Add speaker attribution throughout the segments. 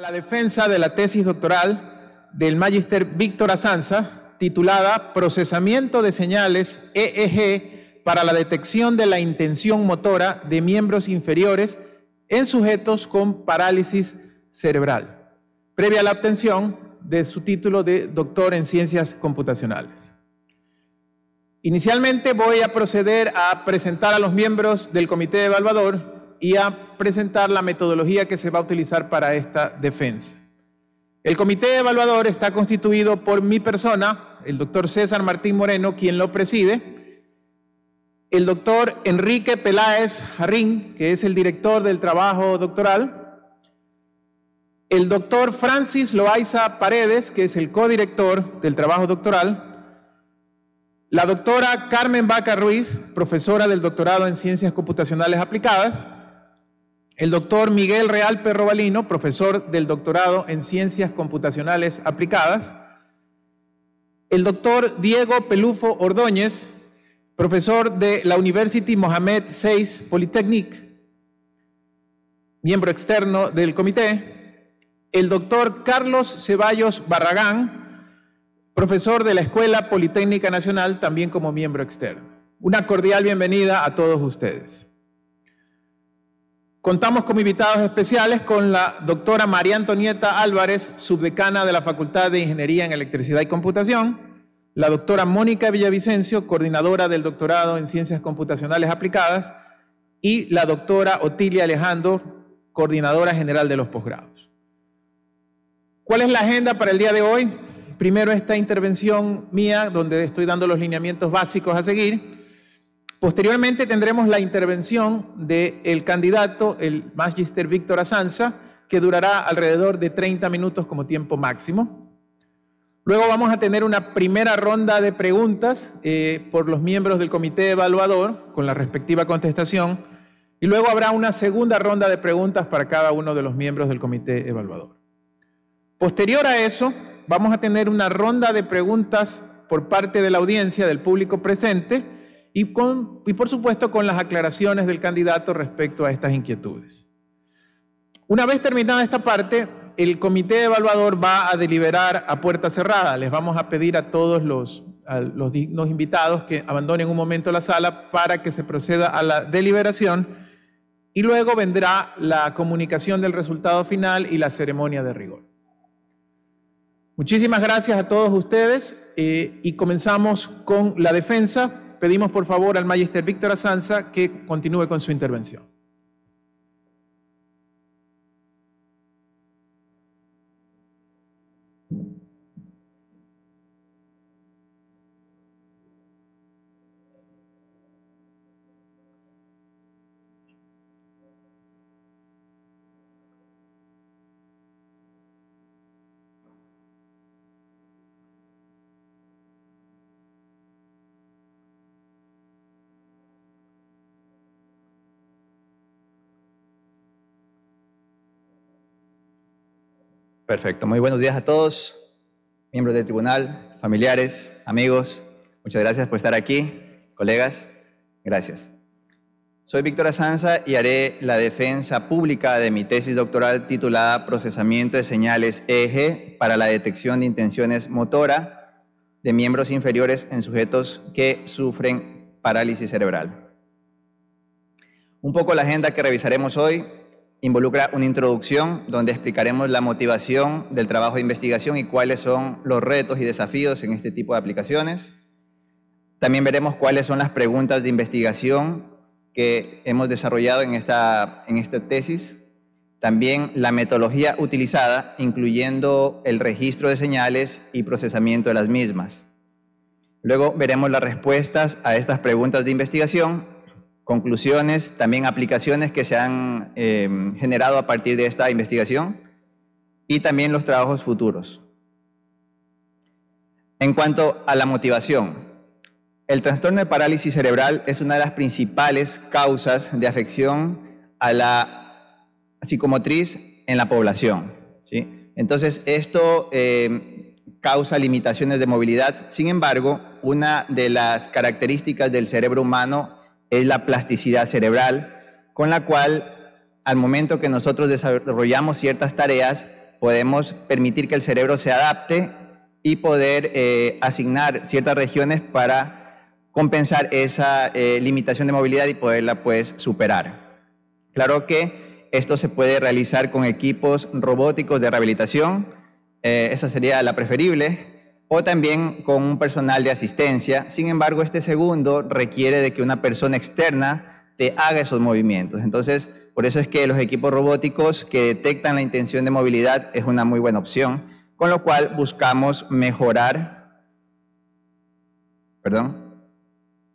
Speaker 1: la defensa de la tesis doctoral del magister Víctor Asanza, titulada Procesamiento de señales EEG para la detección de la intención motora de miembros inferiores en sujetos con parálisis cerebral, previa a la obtención de su título de doctor en ciencias computacionales. Inicialmente voy a proceder a presentar a los miembros del comité evaluador y a presentar la metodología que se va a utilizar para esta defensa. El comité evaluador está constituido por mi persona, el doctor César Martín Moreno, quien lo preside, el doctor Enrique Peláez Jarrín, que es el director del trabajo doctoral, el doctor Francis Loaiza Paredes, que es el codirector del trabajo doctoral, la doctora Carmen Vaca Ruiz, profesora del doctorado en Ciencias Computacionales Aplicadas, el doctor Miguel Real Perrobalino, profesor del doctorado en Ciencias Computacionales Aplicadas, el doctor Diego Pelufo Ordóñez, profesor de la University Mohamed VI Polytechnic, miembro externo del comité, el doctor Carlos Ceballos Barragán, profesor de la Escuela Politécnica Nacional, también como miembro externo. Una cordial bienvenida a todos ustedes. Contamos como invitados especiales con la doctora María Antonieta Álvarez, subdecana de la Facultad de Ingeniería en Electricidad y Computación, la doctora Mónica Villavicencio, coordinadora del doctorado en Ciencias Computacionales Aplicadas, y la doctora Otilia Alejandro, coordinadora general de los posgrados. ¿Cuál es la agenda para el día de hoy? Primero esta intervención mía, donde estoy dando los lineamientos básicos a seguir. Posteriormente tendremos la intervención del candidato, el Magister Víctor Asanza, que durará alrededor de 30 minutos como tiempo máximo. Luego vamos a tener una primera ronda de preguntas eh, por los miembros del comité evaluador con la respectiva contestación y luego habrá una segunda ronda de preguntas para cada uno de los miembros del comité evaluador. Posterior a eso, vamos a tener una ronda de preguntas por parte de la audiencia, del público presente, y, por supuesto con las aclaraciones del candidato respecto a estas inquietudes. Una vez terminada esta parte, el comité evaluador va a deliberar a puerta cerrada. Les vamos a pedir a todos los, los invitados que abandonen un momento la sala para que se proceda a la deliberación y luego vendrá la comunicación del resultado final y la ceremonia de rigor. Muchísimas gracias a todos ustedes eh, y comenzamos con la defensa pedimos por favor al magister Víctor Asanza que continúe con su intervención.
Speaker 2: Perfecto. Muy buenos días a todos, miembros del tribunal, familiares, amigos. Muchas gracias por estar aquí, colegas. Gracias. Soy Víctor Asanza y haré la defensa pública de mi tesis doctoral titulada Procesamiento de señales EEG para la detección de intenciones motora de miembros inferiores en sujetos que sufren parálisis cerebral. Un poco la agenda que revisaremos hoy involucra una introducción donde explicaremos la motivación del trabajo de investigación y cuáles son los retos y desafíos en este tipo de aplicaciones. También veremos cuáles son las preguntas de investigación que hemos desarrollado en esta, en esta tesis. También la metodología utilizada, incluyendo el registro de señales y procesamiento de las mismas. Luego veremos las respuestas a estas preguntas de investigación conclusiones, también aplicaciones que se han em, generado a partir de esta investigación y también los trabajos futuros. En cuanto a la motivación, el trastorno de parálisis cerebral es una de las principales causas de afección a la psicomotriz en la población. ¿sí? Entonces, esto em, causa limitaciones de movilidad. Sin embargo, una de las características del cerebro humano es la plasticidad cerebral, con la cual al momento que nosotros desarrollamos ciertas tareas, podemos permitir que el cerebro se adapte y poder eh, asignar ciertas regiones para compensar esa eh, limitación de movilidad y poderla pues superar. Claro que esto se puede realizar con equipos robóticos de rehabilitación, eh, esa sería la preferible, o también con un personal de asistencia. Sin embargo, este segundo requiere de que una persona externa te haga esos movimientos. Entonces, por eso es que los equipos robóticos que detectan la intención de movilidad es una muy buena opción, con lo cual buscamos mejorar, perdón,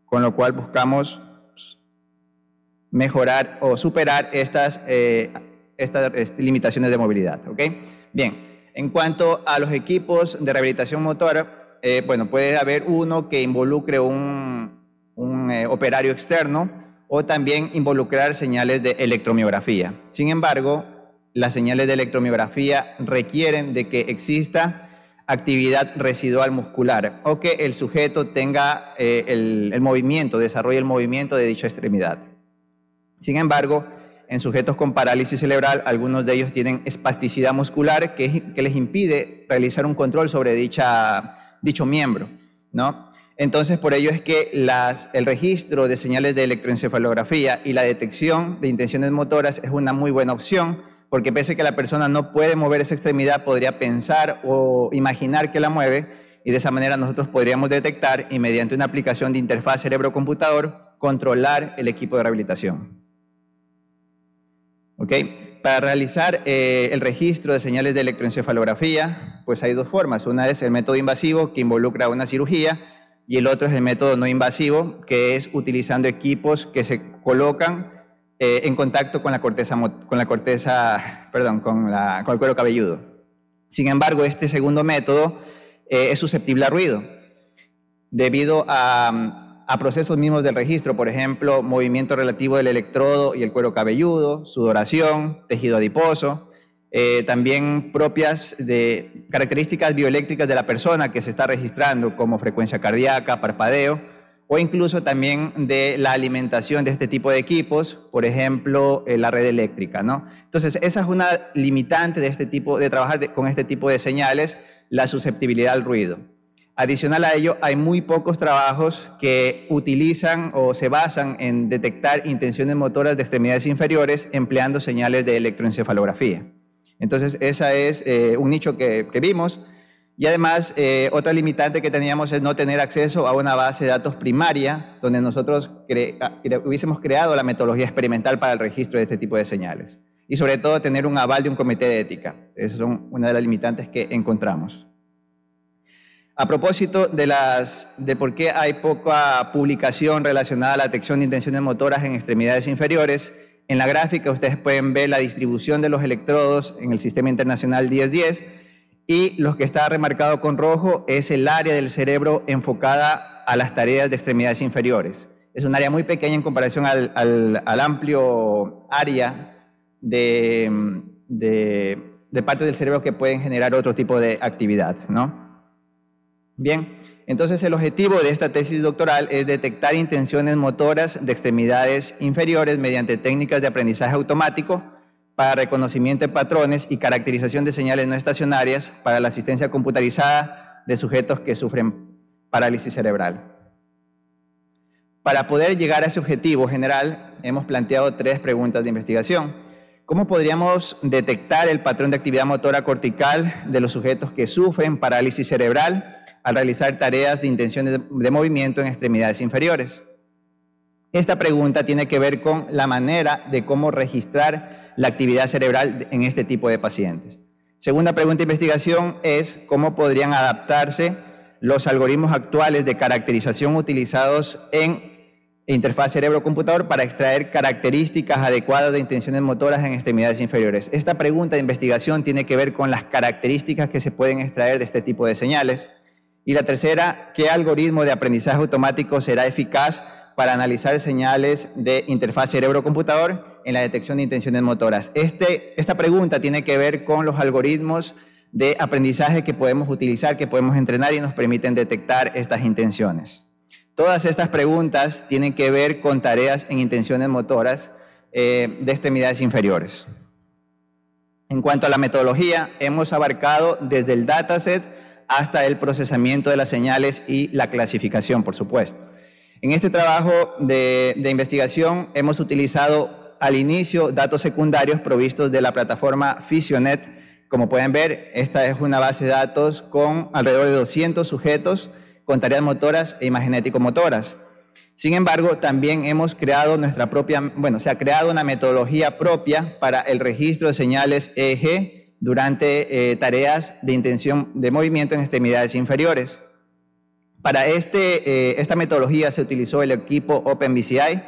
Speaker 2: con lo cual buscamos mejorar o superar estas, eh, estas este, limitaciones de movilidad. ¿ok? Bien, en cuanto a los equipos de rehabilitación motora, eh, bueno, puede haber uno que involucre un, eh, operario externo o también involucrar señales de electromiografía. Sin embargo, las señales de electromiografía requieren de que exista actividad residual muscular o que el sujeto tenga eh, el, el movimiento, desarrolle el movimiento de dicha extremidad. Sin embargo, en sujetos con parálisis cerebral, algunos de ellos tienen espasticidad muscular que, les impide realizar un control sobre dicha, dicho miembro, ¿no? Entonces, por ello es que el registro de señales de electroencefalografía y la detección de intenciones motoras es una muy buena opción, porque pese a que la persona no puede mover esa extremidad, podría pensar o imaginar que la mueve, y de esa manera nosotros podríamos detectar y mediante una aplicación de interfaz cerebro-computador, controlar el equipo de rehabilitación. Para realizar eh, el registro de señales de electroencefalografía, pues hay dos formas. Una es el método invasivo, que involucra una cirugía, y el otro es el método no invasivo, que es utilizando equipos que se colocan eh, en contacto con la corteza, con la corteza, perdón, con, la, con el cuero cabelludo. Sin embargo, este segundo método eh, es susceptible a ruido, debido a, a procesos mismos del registro, por ejemplo, movimiento relativo del electrodo y el cuero cabelludo, sudoración, tejido adiposo, eh, también propias de características bioeléctricas de la persona que se está registrando, como frecuencia cardíaca, parpadeo, o incluso también de la alimentación de este tipo de equipos, por ejemplo, eh, la red eléctrica, ¿no? Entonces, esa es una limitante de este tipo, de trabajar con este tipo de señales, la susceptibilidad al ruido. Adicional a ello, hay muy pocos trabajos que utilizan o se basan en detectar intenciones motoras de extremidades inferiores empleando señales de electroencefalografía. Entonces, ese es eh, un nicho que, vimos. Y además, eh, otra limitante que teníamos es no tener acceso a una base de datos primaria donde nosotros ah, hubiésemos creado la metodología experimental para el registro de este tipo de señales. Y sobre todo, tener un aval de un comité de ética. Esas son una de las limitantes que encontramos. A propósito de, las, de por qué hay poca publicación relacionada a la detección de intenciones motoras en extremidades inferiores, en la gráfica ustedes pueden ver la distribución de los electrodos en el sistema internacional 1010 y lo que está remarcado con rojo es el área del cerebro enfocada a las tareas de extremidades inferiores. Es un área muy pequeña en comparación al, amplio área de, de, de partes del cerebro que pueden generar otro tipo de actividad, ¿no? Bien, entonces el objetivo de esta tesis doctoral es detectar intenciones motoras de extremidades inferiores mediante técnicas de aprendizaje automático para reconocimiento de patrones y caracterización de señales no estacionarias para la asistencia computarizada de sujetos que sufren parálisis cerebral. Para poder llegar a ese objetivo general, hemos planteado tres preguntas de investigación. ¿Cómo podríamos detectar el patrón de actividad motora cortical de los sujetos que sufren parálisis cerebral? Al realizar tareas de intención de, movimiento en extremidades inferiores. Esta pregunta tiene que ver con la manera de cómo registrar la actividad cerebral en este tipo de pacientes. Segunda pregunta de investigación es cómo podrían adaptarse los algoritmos actuales de caracterización utilizados en interfaz cerebro-computador para extraer características adecuadas de intenciones motoras en extremidades inferiores. Esta pregunta de investigación tiene que ver con las características que se pueden extraer de este tipo de señales. Y la tercera, ¿qué algoritmo de aprendizaje automático será eficaz para analizar señales de interfaz cerebro-computador en la detección de intenciones motoras? Este, esta pregunta tiene que ver con los algoritmos de aprendizaje que podemos utilizar, que podemos entrenar y nos permiten detectar estas intenciones. Todas estas preguntas tienen que ver con tareas en intenciones motoras eh, de extremidades inferiores. En cuanto a la metodología, hemos abarcado desde el dataset hasta el procesamiento de las señales y la clasificación, por supuesto. En este trabajo de, investigación hemos utilizado al inicio datos secundarios provistos de la plataforma Fisionet. Como pueden ver, esta es una base de datos con alrededor de 200 sujetos con tareas motoras e imagenético-motoras. Sin embargo, también hemos creado nuestra propia, bueno, se ha creado una metodología propia para el registro de señales EEG durante eh, tareas de intención de movimiento en extremidades inferiores. Para este, eh, esta metodología se utilizó el equipo OpenBCI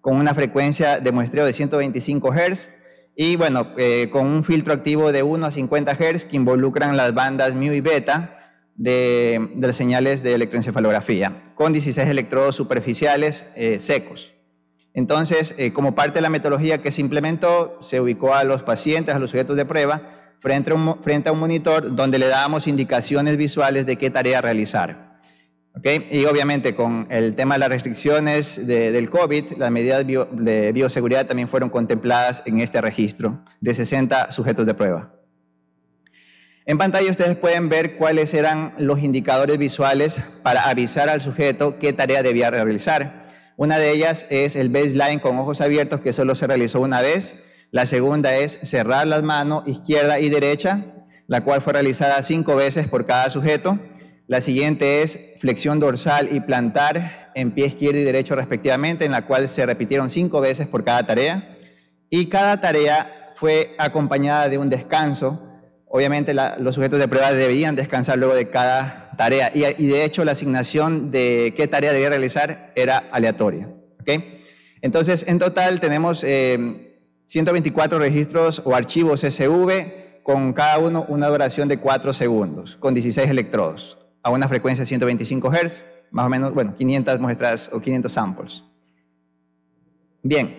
Speaker 2: con una frecuencia de muestreo de 125 Hz y bueno, eh, con un filtro activo de 1 a 50 Hz que involucran las bandas mu y beta de, las señales de electroencefalografía, con 16 electrodos superficiales eh, secos. Entonces, eh, como parte de la metodología que se implementó, se ubicó a los pacientes, a los sujetos de prueba, frente a un, frente a un monitor donde le dábamos indicaciones visuales de qué tarea realizar. ¿Okay? Y obviamente con el tema de las restricciones del COVID, las medidas de bioseguridad también fueron contempladas en este registro de 60 sujetos de prueba. En pantalla ustedes pueden ver cuáles eran los indicadores visuales para avisar al sujeto qué tarea debía realizar. Una de ellas es el baseline con ojos abiertos, que solo se realizó una vez. La segunda es cerrar las manos izquierda y derecha, la cual fue realizada cinco veces por cada sujeto. La siguiente es flexión dorsal y plantar en pie izquierdo y derecho respectivamente, en la cual se repitieron cinco veces por cada tarea. Y cada tarea fue acompañada de un descanso Obviamente los sujetos de prueba debían descansar luego de cada tarea y, de hecho la asignación de qué tarea debía realizar era aleatoria. Entonces, en total tenemos 124 eh, registros o archivos SV con cada uno una duración de 4 segundos, con 16 electrodos, a una frecuencia de 125 Hz, más o menos, bueno, 500 muestras o 500 samples. Bien,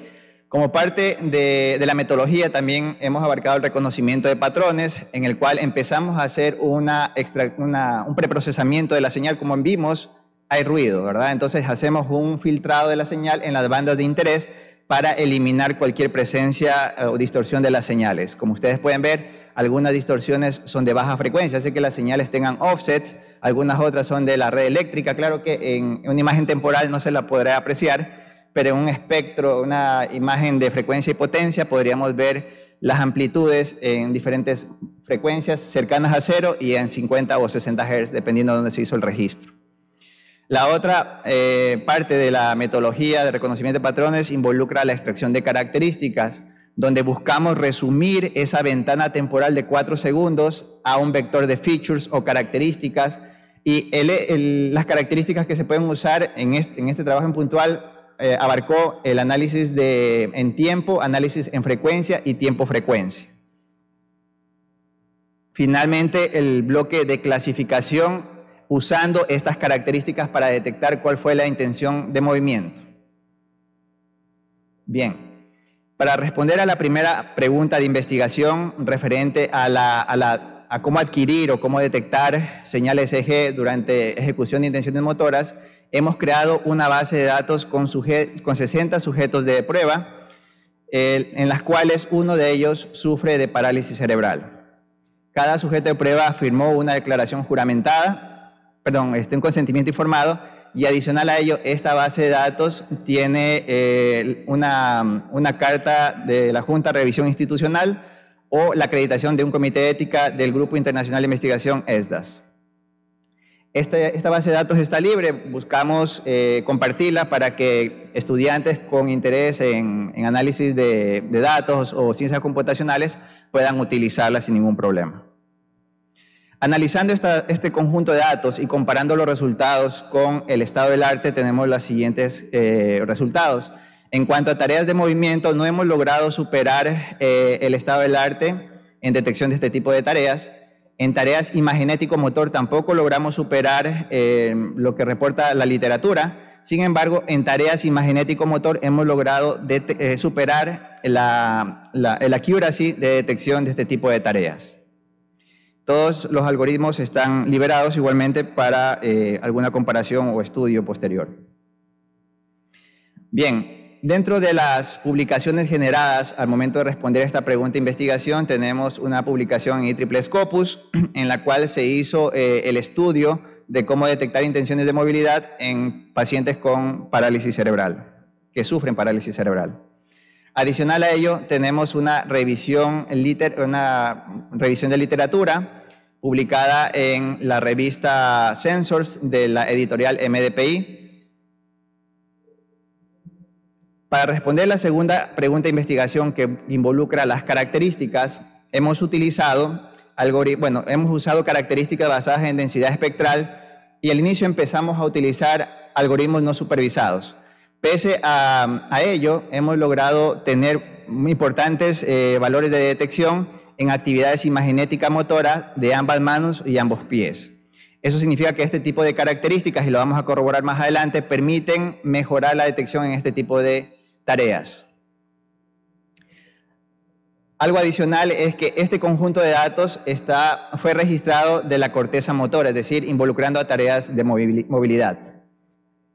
Speaker 2: como parte de, la metodología también hemos abarcado el reconocimiento de patrones, en el cual empezamos a hacer una un preprocesamiento de la señal. Como vimos, hay ruido, ¿verdad? Entonces hacemos un filtrado de la señal en las bandas de interés para eliminar cualquier presencia eh, o distorsión de las señales. Como ustedes pueden ver, algunas distorsiones son de baja frecuencia, así que las señales tengan offsets, algunas otras son de la red eléctrica. Claro que en una imagen temporal no se la podrá apreciar, pero en un espectro, una imagen de frecuencia y potencia, podríamos ver las amplitudes en diferentes frecuencias cercanas a cero y en 50 o 60 Hz, dependiendo de dónde se hizo el registro. La otra eh, parte de la metodología de reconocimiento de patrones involucra la extracción de características, donde buscamos resumir esa ventana temporal de 4 segundos a un vector de features o características. Y las características que se pueden usar en este, este trabajo en puntual eh, abarcó el análisis en tiempo, análisis en frecuencia y tiempo-frecuencia. Finalmente, el bloque de clasificación usando estas características para detectar cuál fue la intención de movimiento. Bien, para responder a la primera pregunta de investigación referente a, cómo adquirir o cómo detectar señales EG durante ejecución de intenciones motoras, hemos creado una base de datos con 60 sujetos de prueba, en las cuales uno de ellos sufre de parálisis cerebral. Cada sujeto de prueba firmó una declaración juramentada, perdón, este, un consentimiento informado, y adicional a ello, esta base de datos tiene eh, una, una carta de la Junta de Revisión Institucional o la acreditación de un comité de ética del Grupo Internacional de Investigación ESDAS. Este, esta base de datos está libre, buscamos eh, compartirla para que estudiantes con interés en, análisis de, datos o ciencias computacionales puedan utilizarla sin ningún problema. Analizando este conjunto de datos y comparando los resultados con el estado del arte, tenemos los siguientes eh, resultados. En cuanto a tareas de movimiento, no hemos logrado superar eh, el estado del arte en detección de este tipo de tareas. En tareas imagenético-motor tampoco logramos superar eh, lo que reporta la literatura. Sin embargo, en tareas imagenético-motor hemos logrado superar la, la, el accuracy de detección de este tipo de tareas. Todos los algoritmos están liberados igualmente para eh, alguna comparación o estudio posterior. Bien, dentro de las publicaciones generadas al momento de responder esta pregunta de investigación, tenemos una publicación en IEEE Scopus, en la cual se hizo eh, el estudio de cómo detectar intenciones de movilidad en pacientes con parálisis cerebral, que sufren parálisis cerebral. Adicional a ello, tenemos una revisión, una revisión de literatura publicada en la revista Sensors de la editorial MDPI. Para responder la segunda pregunta de investigación que involucra las características, hemos utilizado bueno, hemos usado características basadas en densidad espectral y al inicio empezamos a utilizar algoritmos no supervisados. Pese a, ello, hemos logrado tener importantes eh, valores de detección en actividades imaginética motora de ambas manos y ambos pies. Eso significa que este tipo de características, y lo vamos a corroborar más adelante, permiten mejorar la detección en este tipo de tareas. Algo adicional es que este conjunto de datos está, fue registrado de la corteza motora, es decir, involucrando a tareas de movilidad.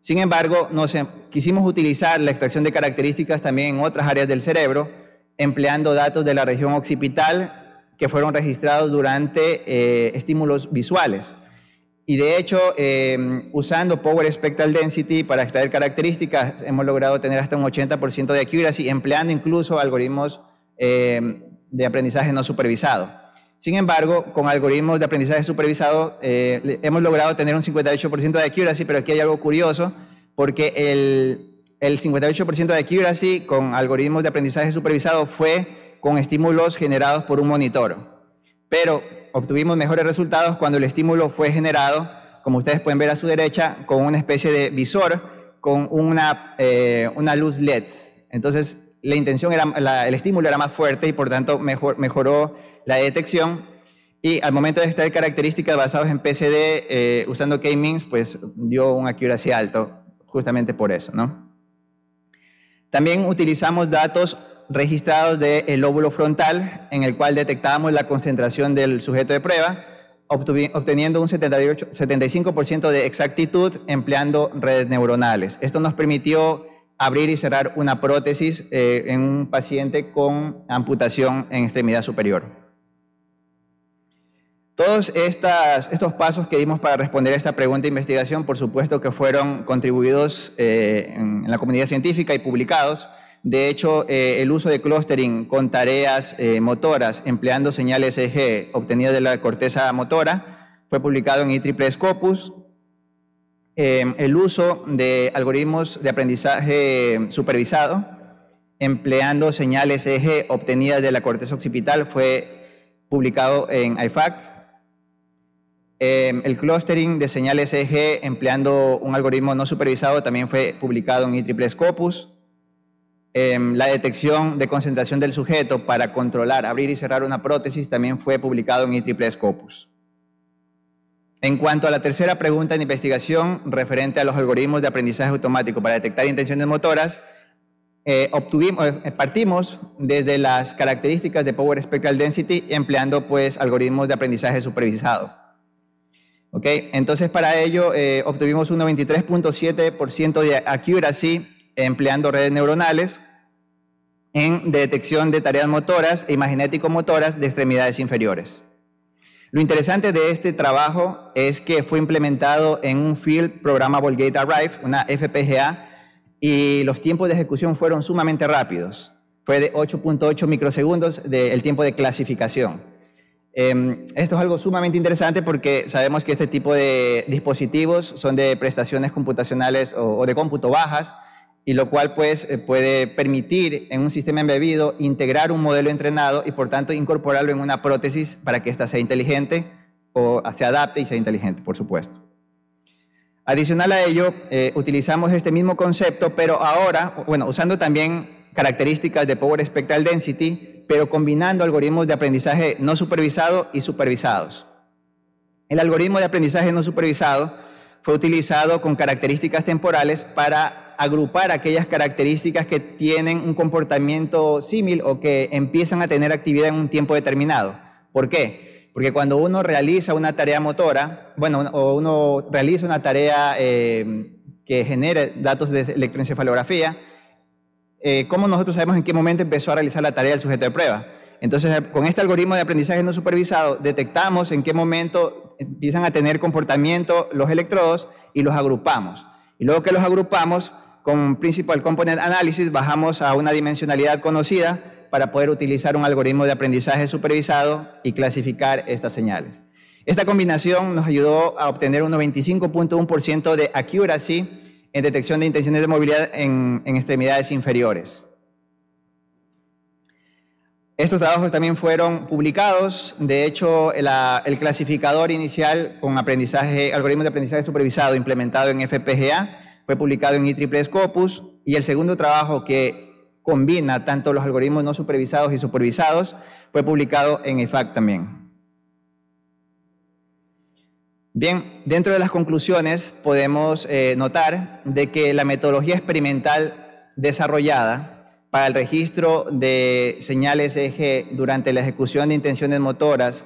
Speaker 2: Sin embargo, em, quisimos utilizar la extracción de características también en otras áreas del cerebro, empleando datos de la región occipital que fueron registrados durante eh, estímulos visuales. Y de hecho, em, usando Power Spectral Density para extraer características, hemos logrado tener hasta un 80% de accuracy, empleando incluso algoritmos em, de aprendizaje no supervisado. Sin embargo, con algoritmos de aprendizaje supervisado eh, hemos logrado tener un 58% de accuracy, pero aquí hay algo curioso, porque el, el 58% de accuracy con algoritmos de aprendizaje supervisado fue con estímulos generados por un monitor. Pero obtuvimos mejores resultados cuando el estímulo fue generado, como ustedes pueden ver a su derecha, con una especie de visor con una, eh, una luz LED. Entonces, la intención era, el estímulo era más fuerte y por tanto mejor, mejoró la detección y al momento de extraer características basadas en PCD eh, usando K-means, pues dio un accuracy alto, justamente por eso, ¿no? También utilizamos datos registrados del lóbulo frontal, en el cual detectábamos la concentración del sujeto de prueba, obteniendo un 78, 75% de exactitud empleando redes neuronales. Esto nos permitió abrir y cerrar una prótesis eh, en un paciente con amputación en extremidad superior. Todos estos pasos que dimos para responder a esta pregunta de investigación, por supuesto que fueron contribuidos eh, en, la comunidad científica y publicados. De hecho, eh, el uso de clustering con tareas eh, motoras empleando señales EG obtenidas de la corteza motora fue publicado en IEEE Scopus. el uso de algoritmos de aprendizaje supervisado empleando señales EG obtenidas de la corteza occipital fue publicado en IFAC. Em, el clustering de señales EG empleando un algoritmo no supervisado también fue publicado en IEEE Scopus. Em, la detección de concentración del sujeto para controlar, abrir y cerrar una prótesis también fue publicado en IEEE Scopus. En cuanto a la tercera pregunta de investigación referente a los algoritmos de aprendizaje automático para detectar intenciones motoras, eh, obtuvimos, eh, partimos desde las características de Power Spectral Density empleando pues algoritmos de aprendizaje supervisado. Okay, entonces para ello eh, obtuvimos un 93.7% de accuracy empleando redes neuronales en detección de tareas motoras e imaginético-motoras de extremidades inferiores. Lo interesante de este trabajo es que fue implementado en un Field Programmable Gate Arrive, una FPGA, y los tiempos de ejecución fueron sumamente rápidos. Fue de 8.8 microsegundos del tiempo de clasificación. Em, esto es algo sumamente interesante porque sabemos que este tipo de dispositivos son de prestaciones computacionales o, de cómputo bajas, y lo cual pues, eh, puede permitir en un sistema embebido integrar un modelo entrenado y por tanto incorporarlo en una prótesis para que ésta sea inteligente o se adapte y sea inteligente, por supuesto. Adicional a ello, eh, utilizamos este mismo concepto, pero ahora, bueno, usando también características de Power Spectral Density, pero combinando algoritmos de aprendizaje no supervisado y supervisados. El algoritmo de aprendizaje no supervisado fue utilizado con características temporales para agrupar aquellas características que tienen un comportamiento símil o que empiezan a tener actividad en un tiempo determinado. ¿Por qué? Porque cuando uno realiza una tarea motora, bueno, o uno realiza una tarea eh, que genere datos de electroencefalografía, eh, cómo nosotros sabemos en qué momento empezó a realizar la tarea el sujeto de prueba. Entonces, con este algoritmo de aprendizaje no supervisado, detectamos en qué momento empiezan a tener comportamiento los electrodos y los agrupamos. Y luego que los agrupamos, con Principal Component Analysis bajamos a una dimensionalidad conocida para poder utilizar un algoritmo de aprendizaje supervisado y clasificar estas señales. Esta combinación nos ayudó a obtener un 95.1% de accuracy en detección de intenciones de movilidad en, extremidades inferiores. Estos trabajos también fueron publicados. De hecho, el clasificador inicial con aprendizaje, algoritmos de aprendizaje supervisado implementado en FPGA fue publicado en IEEE Scopus. Y el segundo trabajo que combina tanto los algoritmos no supervisados y supervisados fue publicado en IFAC también. Bien, dentro de las conclusiones podemos eh, notar de que la metodología experimental desarrollada para el registro de señales EG durante la ejecución de intenciones motoras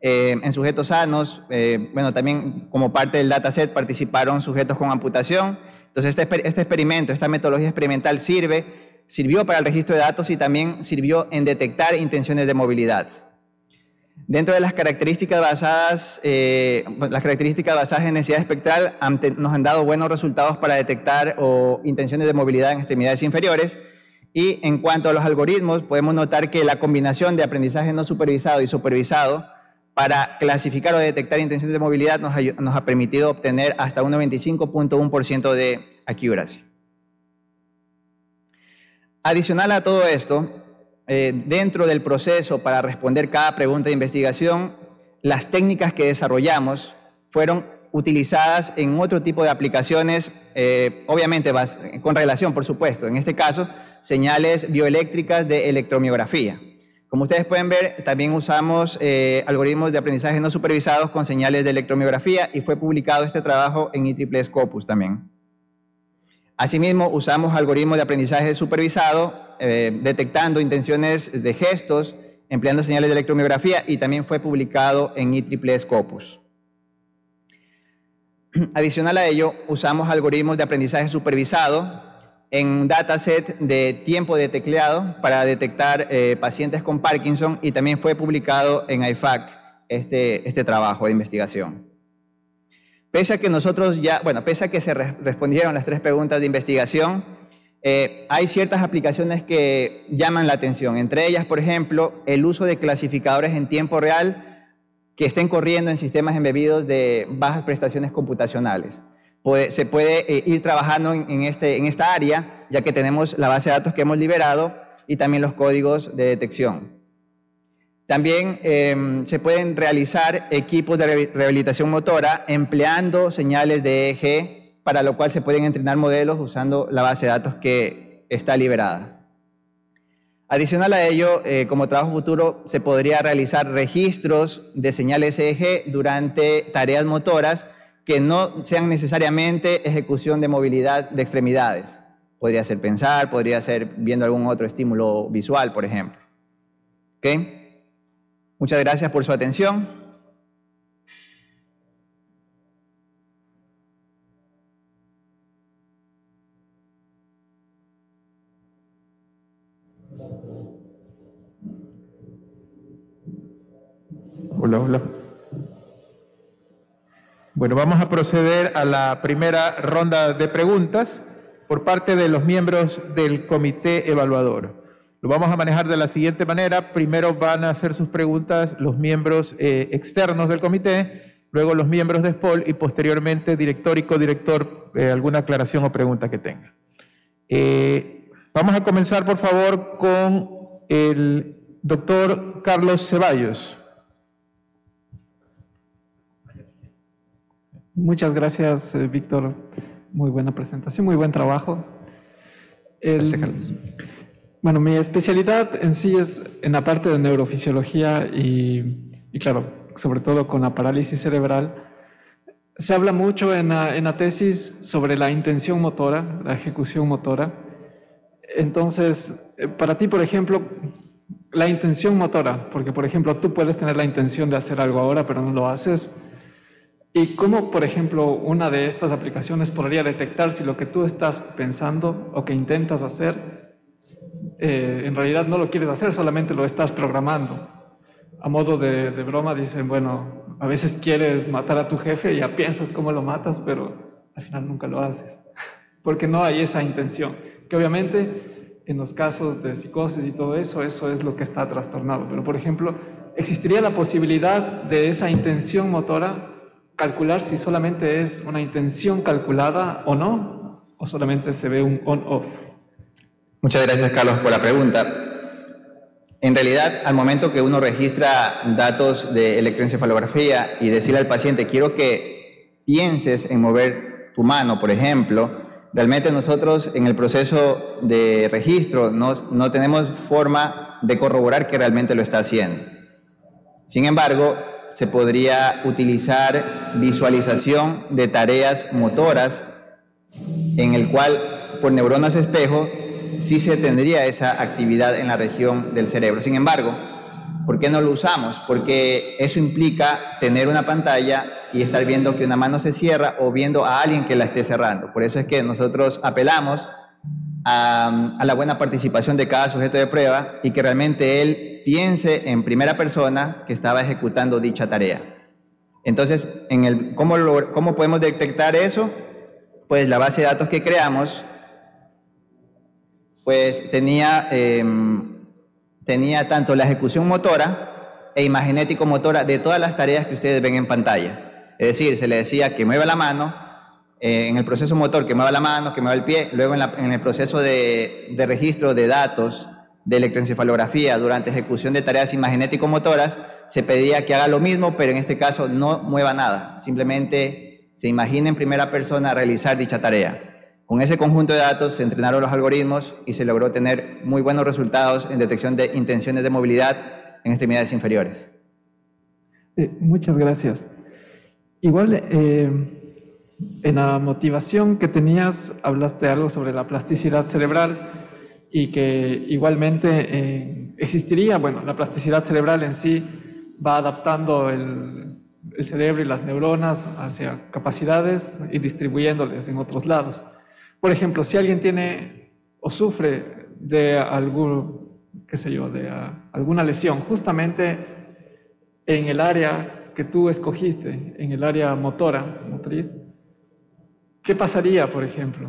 Speaker 2: eh, en sujetos sanos, eh, bueno, también como parte del dataset participaron sujetos con amputación. Entonces, este, este experimento, esta metodología experimental sirve, sirvió para el registro de datos y también sirvió en detectar intenciones de movilidad. Dentro de las características basadas, eh, las características basadas en densidad espectral nos han dado buenos resultados para detectar o intenciones de movilidad en extremidades inferiores. Y en cuanto a los algoritmos, podemos notar que la combinación de aprendizaje no supervisado y supervisado para clasificar o detectar intenciones de movilidad nos, nos ha permitido obtener hasta un 95.1% de accuracy. Adicional a todo esto, eh, dentro del proceso para responder cada pregunta de investigación, las técnicas que desarrollamos fueron utilizadas en otro tipo de aplicaciones, eh, obviamente con relación, por supuesto, en este caso, señales bioeléctricas de electromiografía. Como ustedes pueden ver, también usamos eh, algoritmos de aprendizaje no supervisados con señales de electromiografía y fue publicado este trabajo en IEEE Scopus también. Asimismo, usamos algoritmos de aprendizaje supervisado eh, detectando intenciones de gestos, empleando señales de electromiografía y también fue publicado en IEEE Scopus. Adicional a ello, usamos algoritmos de aprendizaje supervisado en un dataset de tiempo de tecleado para detectar eh, pacientes con Parkinson y también fue publicado en IFAC este, este trabajo de investigación. Pese a que nosotros ya, bueno, pese a que se respondieron las tres preguntas de investigación, eh, hay ciertas aplicaciones que llaman la atención. Entre ellas, por ejemplo, el uso de clasificadores en tiempo real que estén corriendo en sistemas embebidos de bajas prestaciones computacionales. se puede eh, ir trabajando en, este, en esta área, ya que tenemos la base de datos que hemos liberado y también los códigos de detección. También em, se pueden realizar equipos de rehabilitación motora empleando señales de EG para lo cual se pueden entrenar modelos usando la base de datos que está liberada. Adicional a ello, eh, como trabajo futuro, se podría realizar registros de señales EEG durante tareas motoras que no sean necesariamente ejecución de movilidad de extremidades. Podría ser pensar, podría ser viendo algún otro estímulo visual, por ejemplo. Muchas gracias por su atención.
Speaker 1: Hola, hola. Bueno, vamos a proceder a la primera ronda de preguntas por parte de los miembros del comité evaluador. Lo vamos a manejar de la siguiente manera. Primero van a hacer sus preguntas los miembros eh, externos del comité, luego los miembros de SPOL y posteriormente director y codirector, eh, alguna aclaración o pregunta que tenga. Eh, vamos a comenzar, por favor, con el doctor Carlos Ceballos.
Speaker 3: Muchas gracias, eh, Víctor. Muy buena presentación, muy buen trabajo. Bueno, mi especialidad en sí es en la parte de neurofisiología y, claro, sobre todo con la parálisis cerebral. Se habla mucho en la, tesis sobre la intención motora, la ejecución motora. Entonces, eh, para ti, por ejemplo, la intención motora, porque por ejemplo tú puedes tener la intención de hacer algo ahora, pero no lo haces ¿Y cómo, por ejemplo, una de estas aplicaciones podría detectar si lo que tú estás pensando o que intentas hacer eh, en realidad no lo quieres hacer, solamente lo estás programando. A modo de, de, broma dicen, bueno, a veces quieres matar a tu jefe y ya piensas cómo lo matas, pero al final nunca lo haces, porque no hay esa intención, que obviamente en los casos de psicosis y todo eso, eso es lo que está trastornado. Pero, por ejemplo, ¿existiría la posibilidad de esa intención motora calcular si solamente es una intención calculada o no, o solamente se ve un on-off?
Speaker 2: Muchas gracias, Carlos, por la pregunta. En realidad, al momento que uno registra datos de electroencefalografía y decirle al paciente, quiero que pienses en mover tu mano, por ejemplo, realmente nosotros en el proceso de registro no, no tenemos forma de corroborar que realmente lo está haciendo. Sin embargo, se podría utilizar visualización de tareas motoras en el cual por neuronas espejo sí se tendría esa actividad en la región del cerebro. Sin embargo, ¿por qué no lo usamos? Porque eso implica tener una pantalla y estar viendo que una mano se cierra o viendo a alguien que la esté cerrando. Por eso es que nosotros apelamos a, la buena participación de cada sujeto de prueba y que realmente él piense en primera persona que estaba ejecutando dicha tarea. Entonces, en el, ¿cómo, lo, ¿cómo podemos detectar eso? Pues la base de datos que creamos pues tenía, em, tenía tanto la ejecución motora e imagenético motora de todas las tareas que ustedes ven en pantalla. Es decir, se le decía que mueva la mano, eh, en el proceso motor que mueva la mano, que mueva el pie, luego en, el proceso de, de, registro de datos de electroencefalografía durante ejecución de tareas imagenético-motoras, se pedía que haga lo mismo, pero en este caso no mueva nada, simplemente se imagine en primera persona realizar dicha tarea. Con ese conjunto de datos se entrenaron los algoritmos y se logró tener muy buenos resultados en detección de intenciones de movilidad en extremidades inferiores.
Speaker 3: Eh, muchas gracias. Igual, eh, en la motivación que tenías, hablaste algo sobre la plasticidad cerebral y que igualmente eh, existiría, bueno, la plasticidad cerebral en sí va adaptando el, el cerebro y las neuronas hacia capacidades y distribuyéndoles en otros lados. Por ejemplo, si alguien tiene o sufre de algún, qué sé yo, de ah, alguna lesión, justamente en el área que tú escogiste, en el área motora, motriz, ¿qué pasaría, por ejemplo?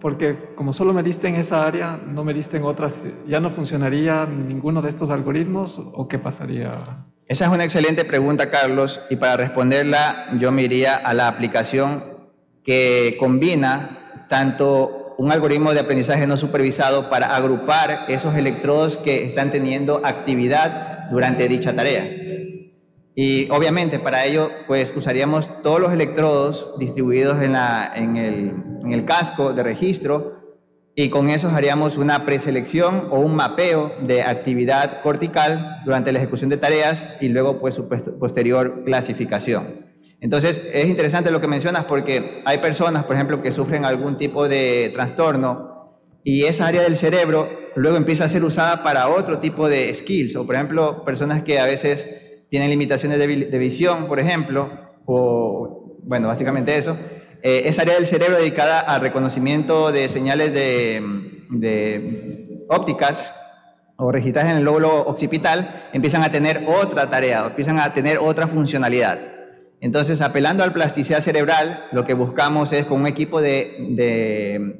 Speaker 3: porque como solo me diste en esa área, no me diste en otras, ¿ya no funcionaría ninguno de estos algoritmos o qué pasaría?
Speaker 2: Esa es una excelente pregunta, Carlos, y para responderla yo me iría a la aplicación que combina tanto un algoritmo de aprendizaje no supervisado para agrupar esos electrodos que están teniendo actividad durante dicha tarea. Y obviamente para ello pues usaríamos todos los electrodos distribuidos en, la, en, el, en el casco de registro y con esos haríamos una preselección o un mapeo de actividad cortical durante la ejecución de tareas y luego pues su posterior clasificación. Entonces, es interesante lo que mencionas porque hay personas, por ejemplo, que sufren algún tipo de trastorno y esa área del cerebro luego empieza a ser usada para otro tipo de skills, o por ejemplo, personas que a veces tienen limitaciones de, visión, por ejemplo, o bueno, básicamente eso. Eh, esa área del cerebro dedicada al reconocimiento de señales de, ópticas o registradas en el lóbulo occipital, empiezan a tener otra tarea, empiezan a tener otra funcionalidad. Entonces, apelando a la plasticidad cerebral, lo que buscamos es con un equipo de,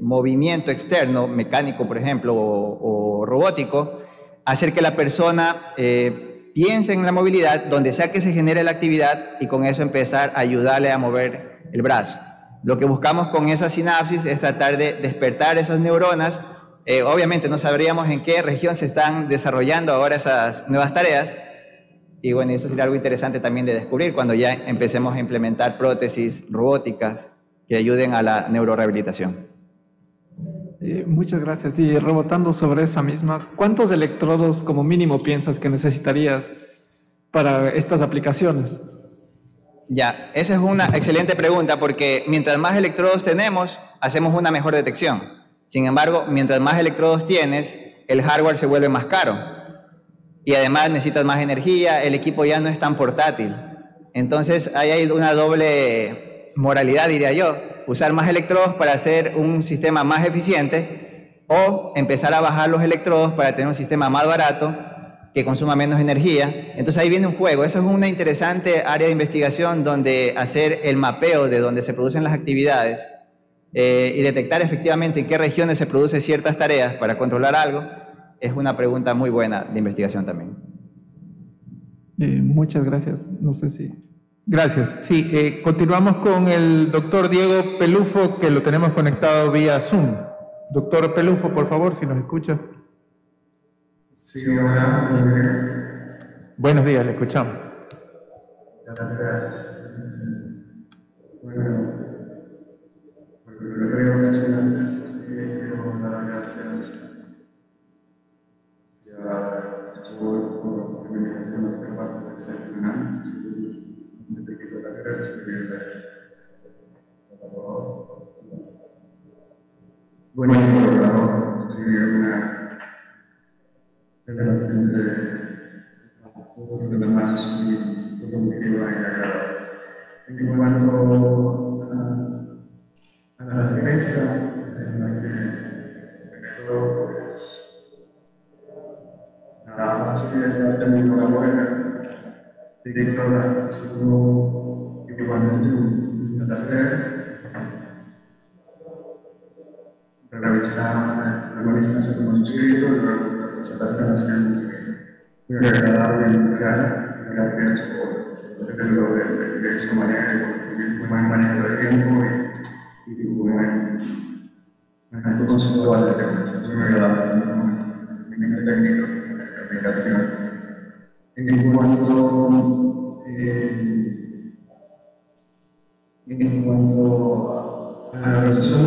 Speaker 2: movimiento externo, mecánico, por ejemplo, o, robótico, hacer que la persona eh, piense en la movilidad donde sea que se genere la actividad y con eso empezar a ayudarle a mover el brazo. Lo que buscamos con esa sinapsis es tratar de despertar esas neuronas. Eh, obviamente no sabríamos en qué región se están desarrollando ahora esas nuevas tareas, y bueno, eso sería algo interesante también de descubrir cuando ya empecemos a implementar prótesis robóticas que ayuden a la neurorehabilitación.
Speaker 3: Eh, muchas gracias. Y rebotando sobre esa misma, ¿cuántos electrodos como mínimo piensas que necesitarías para estas aplicaciones?
Speaker 2: Ya, esa es una excelente pregunta porque mientras más electrodos tenemos, hacemos una mejor detección. Sin embargo, mientras más electrodos tienes, el hardware se vuelve más caro y además necesitas más energía, el equipo ya no es tan portátil. Entonces ahí hay una doble moralidad, diría yo, usar más electrodos para hacer un sistema más eficiente o empezar a bajar los electrodos para tener un sistema más barato que consuma menos energía. Entonces ahí viene un juego. Eso es una interesante área de investigación donde hacer el mapeo de donde se producen las actividades eh, y detectar efectivamente en qué regiones se producen ciertas tareas para controlar algo es una pregunta muy buena de investigación también.
Speaker 3: Eh, muchas gracias. No sé si...
Speaker 1: Gracias. Sí, eh, continuamos con el doctor Diego Pelufo, que lo tenemos conectado vía Zoom. Doctor Pelufo, por favor, si nos escucha.
Speaker 4: Sí, hola, buenos días.
Speaker 1: Buenos días, le escuchamos.
Speaker 4: Gracias. Bueno, mencionar quiero las gracias a su bueno, colaborador, sería una relación entre los demás y productiva y agradable. En cuanto a, la defensa, en la que todo, pues, nada más que ya también colabora, directora, ha sido igualmente un placer revisar la distancia hemos escrito, las disertaciones que muy agradable y. Gracias por hacerlo de, de, de esa manera, por buen manejo del tiempo y, y manejo conceptual de la muy de aplicación. En cuanto, eh, en cuanto a la realización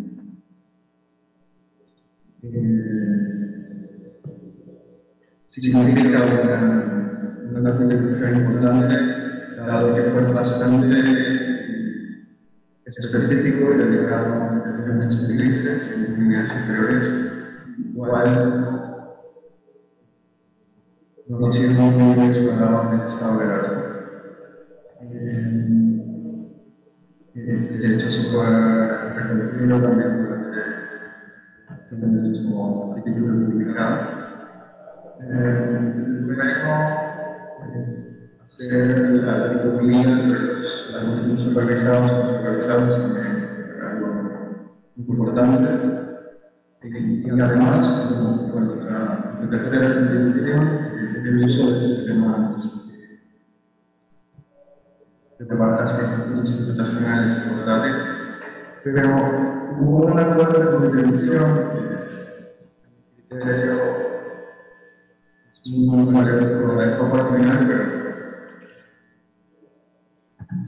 Speaker 4: tópica, significa una, una finalización importante, dado que fue bastante específico y dedicado a definiciones utilices y definiciones superiores, igual no ha sido muy explorado en ese estado de arte. De hecho, se fue reconocido también el mismo artículo publicado. Luego, hacer la dicotomía entre los argumentos supervisados y no supervisados también algo importante. Y, además, bueno, la, la tercera contribución, el uso de sistemas de barcas computacionales portátiles. Pero hubo un acuerdo de criterio es un mayor de copa final, pero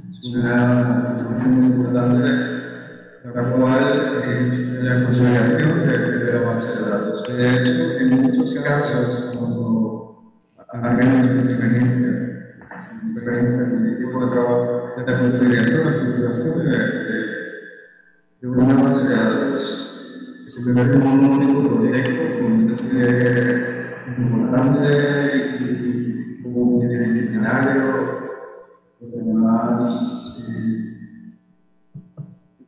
Speaker 4: es una contribución muy importante, la cual es la consolidación de, de la base de datos. De hecho, en muchos casos, cuando al menos mi experiencia, experiencia en mi tipo de trabajo, de la consolidación, la estructuración de, de de una base de datos se convierte en un único proyecto con un importante y multidisciplinario, además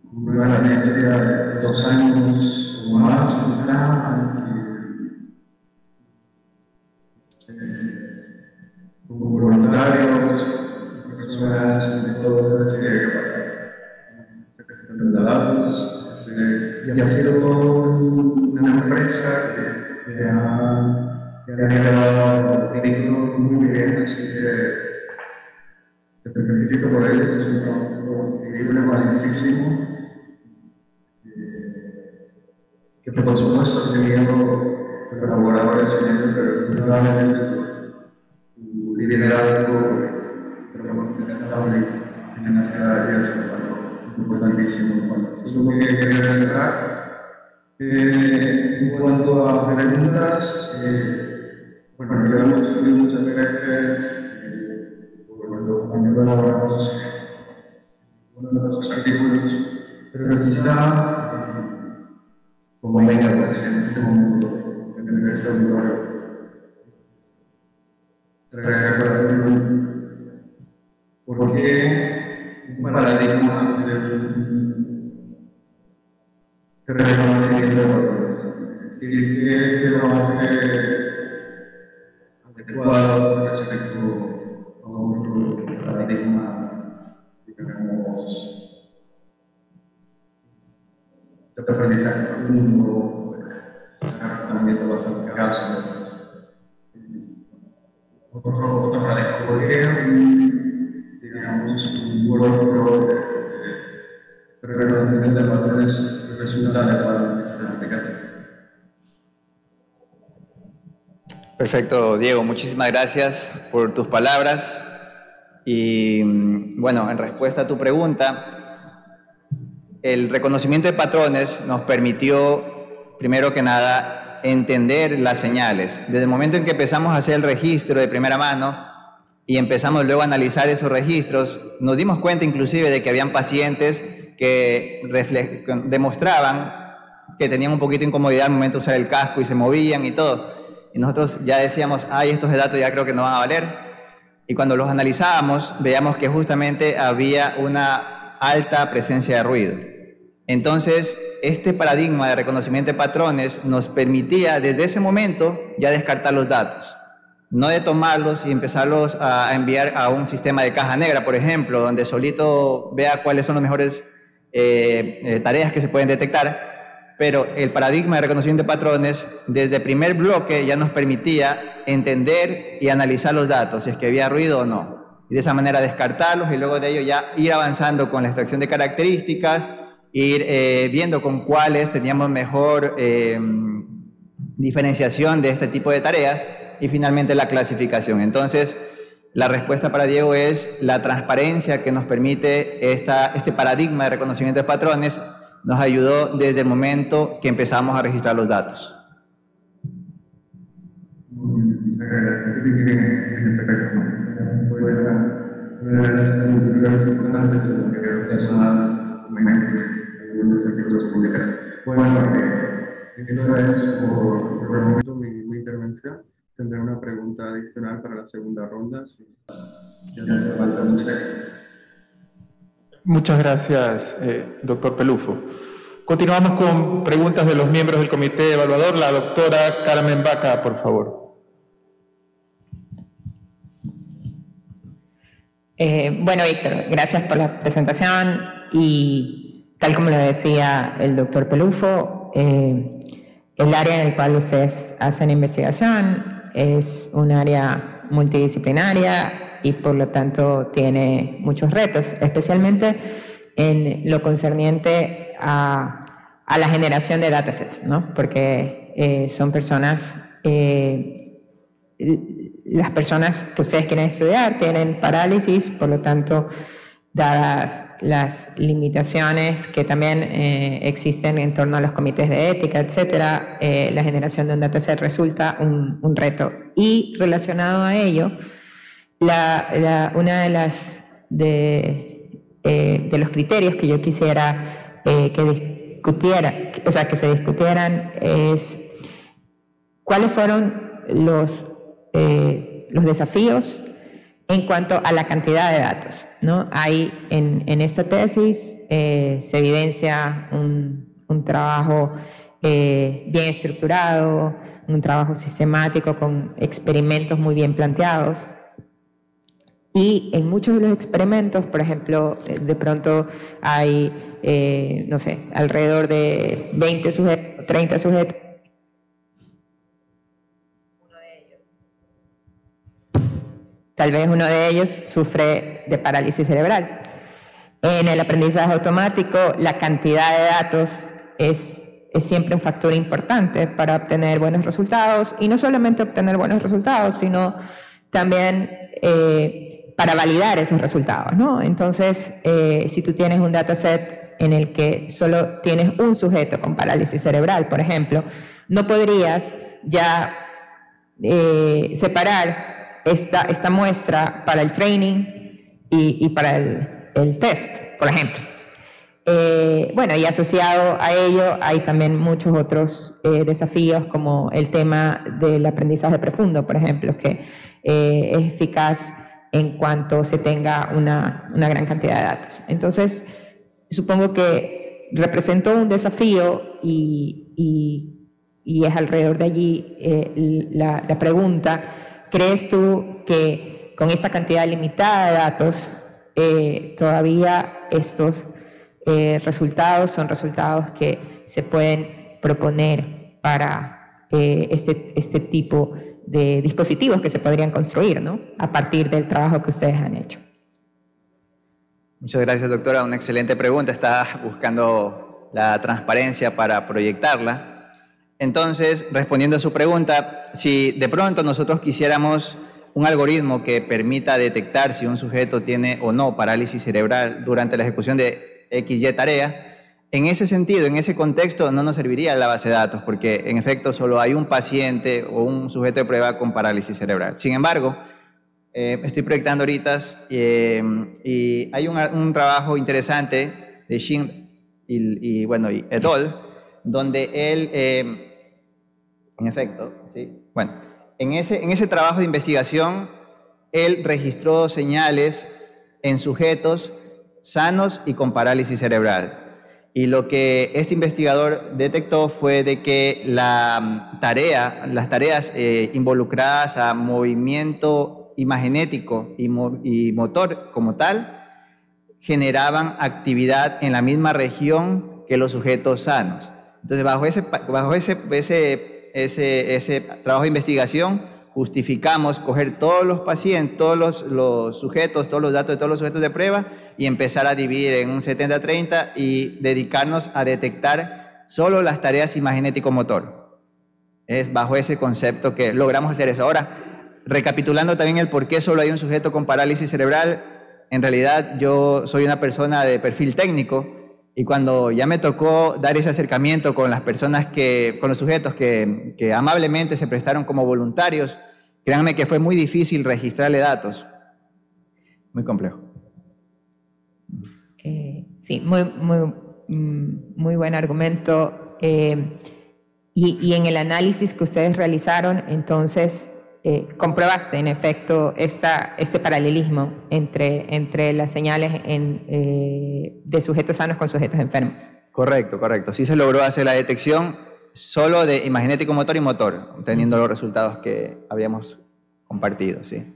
Speaker 4: con una latencia de dos años o más quizá, con voluntarios, personas de todo este de datos, y ha sido una empresa que, que ha, que ha llevado directo muy bien, así que te felicito por ello, es un trabajo increíble, valiosísimo, que por supuesto has tenido colaboradores en ello, pero indudablemente tu liderazgo, pero bueno, te en la ciudad de importantísimo. Eso es lo que quería cerrar. Eh, en cuanto a preguntas, eh, bueno, lo hemos discutido muchas veces, eh, cuando, cuando elaboramos uno de los artículos, pero quizá eh, convenga pues, en este momento, en este auditorio, traer a colación por qué un paradigma de reconocimiento de valores. Es decir, qué lo hace adecuado respecto a un paradigma, digamos, de aprendizaje profundo, razonamiento basado en casos, otro, otro paradigma. ¿Por qué un, reconocimiento de valores resulta adecuado en sistema aplicación.
Speaker 2: Perfecto, Diego, muchísimas gracias por tus palabras. Y mm, bueno, en respuesta a tu pregunta, el reconocimiento de patrones nos permitió, primero que nada, entender las señales. Desde el momento en que empezamos a hacer el registro de primera mano y empezamos luego a analizar esos registros, nos dimos cuenta inclusive de que habían pacientes que demostraban que tenían un poquito de incomodidad al momento de usar el casco y se movían y todo. Y nosotros ya decíamos, ay, estos datos ya creo que no van a valer. Y cuando los analizábamos, veíamos que justamente había una alta presencia de ruido. Entonces, este paradigma de reconocimiento de patrones nos permitía desde ese momento ya descartar los datos. No de tomarlos y empezarlos a enviar a un sistema de caja negra, por ejemplo, donde solito vea cuáles son los mejores eh, eh, tareas que se pueden detectar, pero el paradigma de reconocimiento de patrones desde el primer bloque ya nos permitía entender y analizar los datos, si es que había ruido o no. Y de esa manera descartarlos y luego de ello ya ir avanzando con la extracción de características, ir eh, viendo con cuáles teníamos mejor diferenciación de este tipo de tareas y finalmente la clasificación. Entonces, la respuesta para Diego es la transparencia que nos permite esta, este paradigma de reconocimiento de patrones nos ayudó desde el momento que empezamos a registrar los datos.
Speaker 4: Bueno, eso es por, el momento mi intervención tendré una pregunta adicional para la segunda ronda.
Speaker 1: Muchas gracias, eh, doctor Pelufo. Continuamos con preguntas de los miembros del comité evaluador. La doctora Carmen Vaca, por favor.
Speaker 5: Eh, bueno, Víctor, gracias por la presentación y tal como lo decía el doctor Pelufo, eh, el área en el cual ustedes hacen investigación es un área multidisciplinaria y por lo tanto tiene muchos retos, especialmente en lo concerniente a, la generación de datasets, ¿no? porque eh, son personas, eh, las personas que ustedes quieren estudiar tienen parálisis, por lo tanto, dadas las limitaciones que también eh, existen en torno a los comités de ética, etcétera, eh, la generación de un dataset resulta un, un reto. Y relacionado a ello, la, una de las de, eh, de, los criterios que yo quisiera que discutiera, o sea, que se discutieran es cuáles fueron los, los desafíos en cuanto a la cantidad de datos. ¿no? Hay en, esta tesis eh, se evidencia un, trabajo eh, bien estructurado, un trabajo sistemático con experimentos muy bien planteados. Y en muchos de los experimentos, por ejemplo, de pronto hay, eh, no sé, alrededor de 20 sujetos, 30 sujetos Tal vez uno de ellos sufre de parálisis cerebral. En el aprendizaje automático, la cantidad de datos es, siempre un factor importante para obtener buenos resultados y no solamente obtener buenos resultados, sino también eh, para validar esos resultados. ¿no? Entonces, eh, si tú tienes un dataset en el que solo tienes un sujeto con parálisis cerebral, por ejemplo, no podrías ya eh, separar esta, esta muestra para el training y, para el, el, test, por ejemplo. Eh, bueno, y asociado a ello hay también muchos otros eh, desafíos como el tema del aprendizaje profundo, por ejemplo, que es eficaz en cuanto se tenga una, una gran cantidad de datos. Entonces, supongo que representó un desafío y, y, es alrededor de allí eh, la, pregunta, ¿crees tú que con esta cantidad limitada de datos eh, todavía estos eh, resultados son resultados que se pueden proponer para este, este tipo de dispositivos que se podrían construir ¿no? a partir del trabajo que ustedes han hecho?
Speaker 2: Muchas gracias, doctora. Una excelente pregunta. Está buscando la transparencia para proyectarla. Entonces, respondiendo a su pregunta, si de pronto nosotros quisiéramos un algoritmo que permita detectar si un sujeto tiene o no parálisis cerebral durante la ejecución de XY tarea, en ese sentido, en ese contexto, no nos serviría la base de datos, porque en efecto solo hay un paciente o un sujeto de prueba con parálisis cerebral. Sin embargo, eh, estoy proyectando ahorita eh, y hay un, trabajo interesante de Shin y, bueno, y Edol, donde él, eh, en efecto, ¿sí? bueno, en ese, en ese trabajo de investigación, él registró señales en sujetos sanos y con parálisis cerebral. Y lo que este investigador detectó fue de que la tarea, las tareas involucradas a movimiento imagenético y, y motor como tal generaban actividad en la misma región que los sujetos sanos. Entonces, bajo ese, bajo ese, ese, ese, ese trabajo de investigación, justificamos coger todos los pacientes, todos los, los, sujetos, todos los datos de todos los sujetos de prueba y empezar a dividir en un 70-30 y dedicarnos a detectar solo las tareas imagenético-motor. Es bajo ese concepto que logramos hacer eso. Ahora, recapitulando también el por qué solo hay un sujeto con parálisis cerebral, en realidad yo soy una persona de perfil técnico y cuando ya me tocó dar ese acercamiento con las personas que, con los sujetos que, que amablemente se prestaron como voluntarios, créanme que fue muy difícil registrarle datos. Muy complejo.
Speaker 5: Eh, sí, muy, muy, mm, muy buen argumento. Eh, y, y en el análisis que ustedes realizaron, entonces, eh, comprobaste en efecto esta, este paralelismo entre, entre las señales eh, de sujetos sanos con sujetos enfermos.
Speaker 2: Correcto, correcto. Sí se logró hacer la detección solo de imagenético motor y motor, teniendo los resultados que habíamos compartido, sí.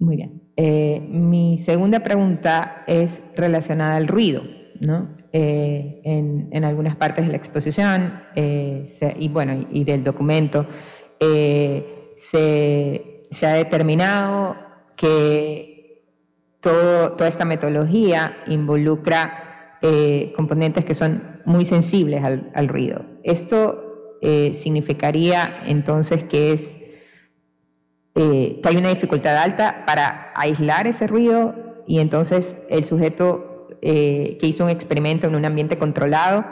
Speaker 5: Muy bien. Eh, mi segunda pregunta es relacionada al ruido, ¿no? en, en, algunas partes de la exposición y bueno, y, del documento se, ha determinado que toda esta metodología involucra eh, componentes que son muy sensibles al, ruido. Esto eh, significaría entonces que, es, eh, que hay una dificultad alta para aislar ese ruido y entonces el sujeto que hizo un experimento en un ambiente controlado,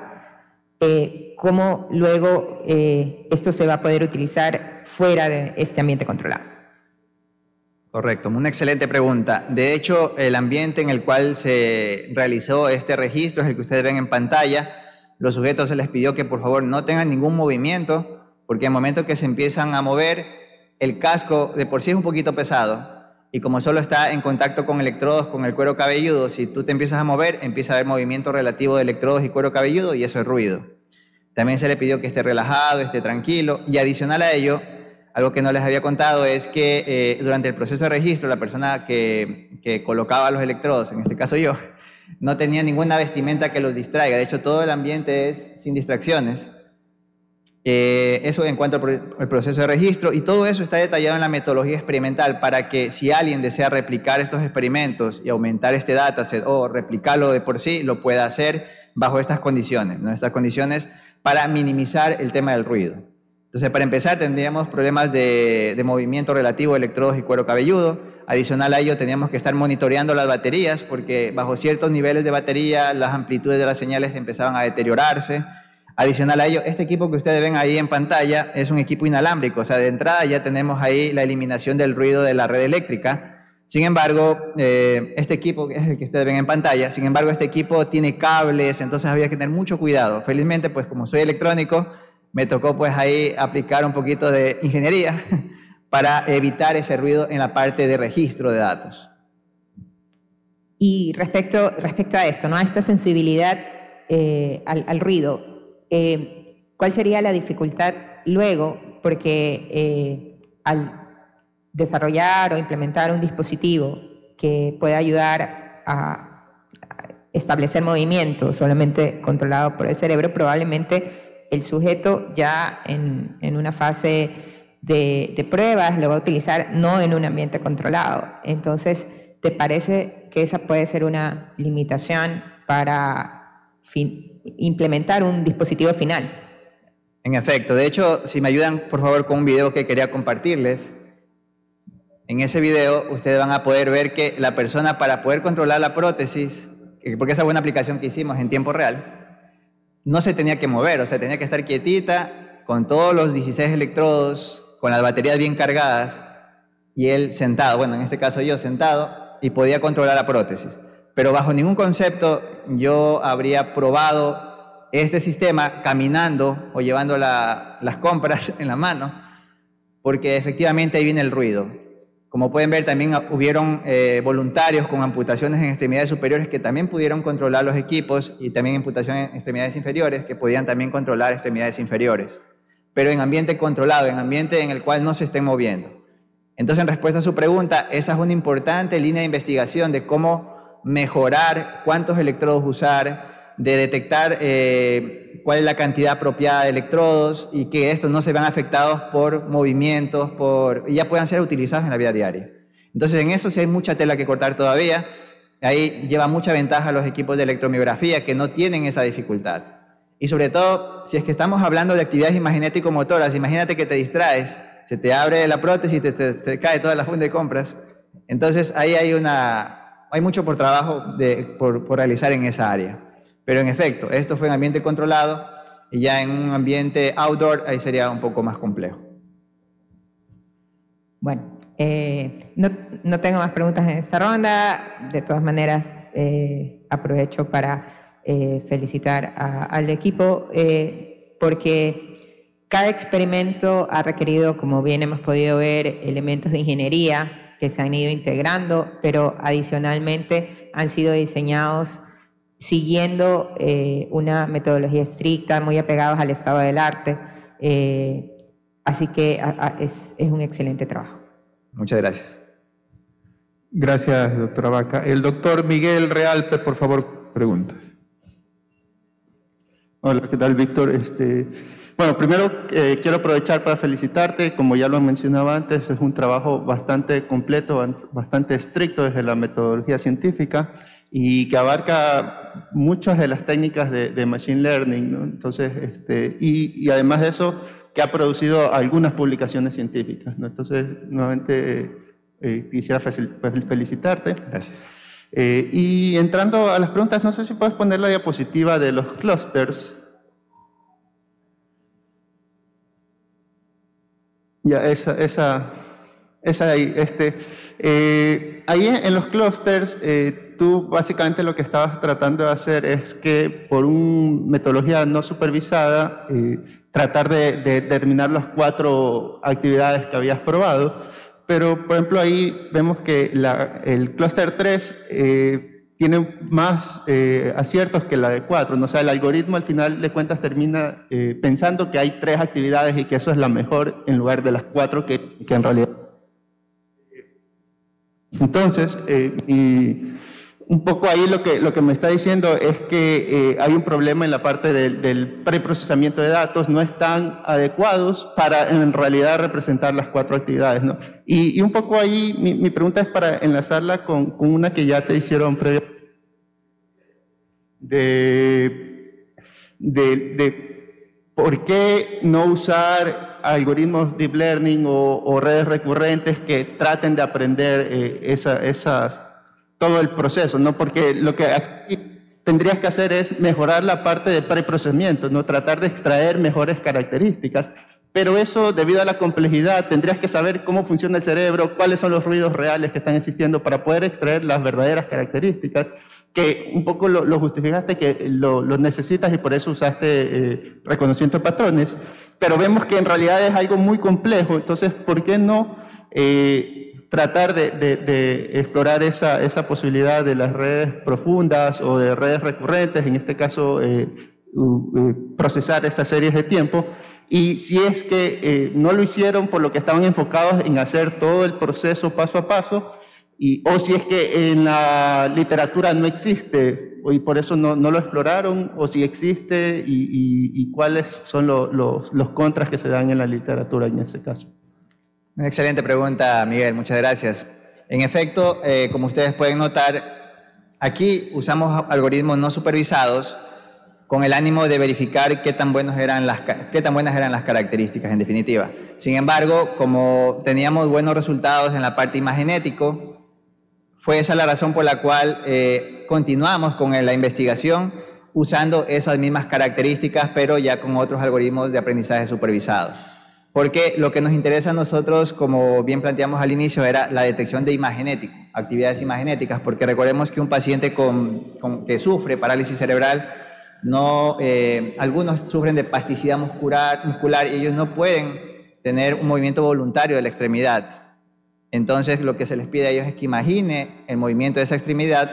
Speaker 5: cómo luego esto se va a poder utilizar fuera de este ambiente controlado?
Speaker 2: Correcto, una excelente pregunta. De hecho, el ambiente en el cual se realizó este registro es el que ustedes ven en pantalla. Los sujetos se les pidió que por favor no tengan ningún movimiento, porque en momento que se empiezan a mover, el casco de por sí es un poquito pesado. Y como solo está en contacto con electrodos, con el cuero cabelludo, si tú te empiezas a mover, empieza a haber movimiento relativo de electrodos y cuero cabelludo y eso es ruido. También se le pidió que esté relajado, esté tranquilo y adicional a ello, algo que no les había contado es que eh, durante el proceso de registro, la persona que, que, colocaba los electrodos, en este caso yo, no tenía ninguna vestimenta que los distraiga. De hecho, todo el ambiente es sin distracciones. Eh, eso en cuanto al proceso de registro. Y todo eso está detallado en la metodología experimental para que si alguien desea replicar estos experimentos y aumentar este dataset o replicarlo de por sí, lo pueda hacer bajo estas condiciones. ¿no? Estas condiciones para minimizar el tema del ruido. Entonces, para empezar, tendríamos problemas de, movimiento relativo de electrodos y cuero cabelludo. Adicional a ello, teníamos que estar monitoreando las baterías porque bajo ciertos niveles de batería las amplitudes de las señales empezaban a deteriorarse. Adicional a ello, este equipo que ustedes ven ahí en pantalla es un equipo inalámbrico, o sea, de entrada ya tenemos ahí la eliminación del ruido de la red eléctrica. Sin embargo, eh, este equipo, es el que ustedes ven en pantalla, sin embargo, este equipo tiene cables, entonces había que tener mucho cuidado. Felizmente, pues como soy electrónico, me tocó pues ahí aplicar un poquito de ingeniería para evitar ese ruido en la parte de registro de datos.
Speaker 5: Y respecto, respecto a esto, ¿no? a esta sensibilidad eh, al, ruido, eh, ¿Cuál sería la dificultad luego? Porque al desarrollar o implementar un dispositivo que pueda ayudar a establecer movimiento solamente controlado por el cerebro, probablemente el sujeto ya en, una fase de, pruebas lo va a utilizar no en un ambiente controlado. Entonces, ¿te parece que esa puede ser una limitación para implementar un dispositivo final.
Speaker 2: En efecto, de hecho, si me ayudan por favor con un video que quería compartirles, en ese video ustedes van a poder ver que la persona para poder controlar la prótesis, porque esa fue una aplicación que hicimos en tiempo real, no se tenía que mover, o sea, tenía que estar quietita con todos los 16 electrodos, con las baterías bien cargadas y él sentado, bueno, en este caso yo sentado, y podía controlar la prótesis pero bajo ningún concepto yo habría probado este sistema caminando o llevando las compras en la mano, porque efectivamente ahí viene el ruido. Como pueden ver, también hubieron eh, voluntarios con amputaciones en extremidades superiores que también pudieron controlar los equipos y también amputaciones en extremidades inferiores que podían también controlar extremidades inferiores, pero en ambiente controlado, en ambiente en el cual no se estén moviendo. Entonces, en respuesta a su pregunta, esa es una importante línea de investigación de cómo mejorar cuántos electrodos usar, de detectar eh, cuál es la cantidad apropiada de electrodos y que estos no se vean afectados por movimientos, por, y ya puedan ser utilizados en la vida diaria. Entonces, en eso sí hay mucha tela que cortar todavía. Ahí lleva mucha ventaja los equipos de electromiografía que no tienen esa dificultad. Y sobre todo, si es que estamos hablando de actividades imaginético-motoras, imagínate que te distraes, se te abre la prótesis te, te cae toda la funda de compras. Entonces, ahí hay una, hay mucho por trabajo por, realizar en esa área. Pero en efecto, esto fue en ambiente controlado y ya en un ambiente outdoor ahí sería un poco más complejo.
Speaker 5: Bueno, eh, no, tengo más preguntas en esta ronda. De todas maneras, eh, aprovecho para eh, felicitar al equipo porque cada experimento ha requerido, como bien hemos podido ver, elementos de ingeniería que se han ido integrando, pero adicionalmente han sido diseñados siguiendo eh, una metodología estricta, muy apegados al estado del arte. Eh, así que es, es, un excelente trabajo.
Speaker 2: Muchas gracias.
Speaker 1: Gracias, doctora Vaca. El doctor Miguel Realpe, por favor, preguntas.
Speaker 6: Hola, ¿qué tal, Víctor? Este, bueno, primero eh, quiero aprovechar para felicitarte, como ya lo mencionaba antes, es un trabajo bastante completo, bastante estricto desde la metodología científica y que abarca muchas de las técnicas de, Machine Learning, ¿no? Entonces, este, y, además de eso, que ha producido algunas publicaciones científicas, ¿no? Entonces, nuevamente eh, quisiera felicitarte.
Speaker 2: Gracias.
Speaker 6: Eh, y entrando a las preguntas, no sé si puedes poner la diapositiva de los clusters. Ya, esa, esa, esa ahí. Este, eh, ahí en, los clusters, eh, tú básicamente lo que estabas tratando de hacer es que por una metodología no supervisada, eh, tratar de, de, determinar las cuatro actividades que habías probado. Pero, por ejemplo, ahí vemos que el cluster 3 tiene más eh, aciertos que la de cuatro. ¿no? O sea, el algoritmo al final de cuentas termina eh, pensando que hay tres actividades y que eso es la mejor en lugar de las cuatro que, que en realidad. Entonces, eh, un poco ahí lo que, lo que me está diciendo es que hay un problema en la parte del, preprocesamiento de datos, no están adecuados para en realidad representar las cuatro actividades. ¿no? Y, un poco ahí mi, mi, pregunta es para enlazarla con, una que ya te hicieron previa de, de, por qué no usar algoritmos deep learning o, redes recurrentes que traten de aprender eh, esas, todo el proceso, ¿no? Porque lo que aquí tendrías que hacer es mejorar la parte de preprocesamiento, ¿no? Tratar de extraer mejores características. Pero eso, debido a la complejidad, tendrías que saber cómo funciona el cerebro, cuáles son los ruidos reales que están existiendo para poder extraer las verdaderas características que un poco lo, justificaste que lo, necesitas y por eso usaste eh, reconocimiento de patrones, pero vemos que en realidad es algo muy complejo, entonces, ¿por qué no eh, tratar de, explorar esa, posibilidad de las redes profundas o de redes recurrentes, en este caso, eh, procesar esas series de tiempo? Y si es que no lo hicieron por lo que estaban enfocados en hacer todo el proceso paso a paso, y, o si es que en la literatura no existe y por eso no, lo exploraron, o si existe y, y, cuáles son los, los, contras que se dan en la literatura en ese caso.
Speaker 2: Una excelente pregunta, Miguel, muchas gracias. En efecto, eh, como ustedes pueden notar, aquí usamos algoritmos no supervisados con el ánimo de verificar qué tan, buenos eran las, qué tan buenas eran las características, en definitiva. Sin embargo, como teníamos buenos resultados en la parte imagenético, fue esa la razón por la cual eh, continuamos con la investigación usando esas mismas características, pero ya con otros algoritmos de aprendizaje supervisados. Porque lo que nos interesa a nosotros, como bien planteamos al inicio, era la detección de imagenético, actividades imagenéticas, porque recordemos que un paciente con, que sufre parálisis cerebral, no, eh, algunos sufren de plasticidad muscular, y ellos no pueden tener un movimiento voluntario de la extremidad. Entonces lo que se les pide a ellos es que imagine el movimiento de esa extremidad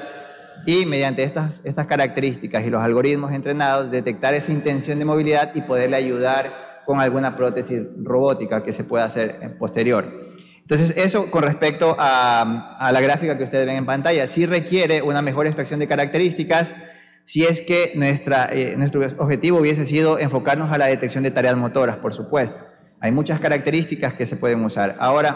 Speaker 2: y mediante estas, estas características y los algoritmos entrenados detectar esa intención de movilidad y poderle ayudar con alguna prótesis robótica que se pueda hacer en posterior. Entonces eso con respecto a, a la gráfica que ustedes ven en pantalla, sí requiere una mejor inspección de características si es que eh, nuestro objetivo hubiese sido enfocarnos a la detección de tareas motoras, por supuesto. Hay muchas características que se pueden usar. Ahora,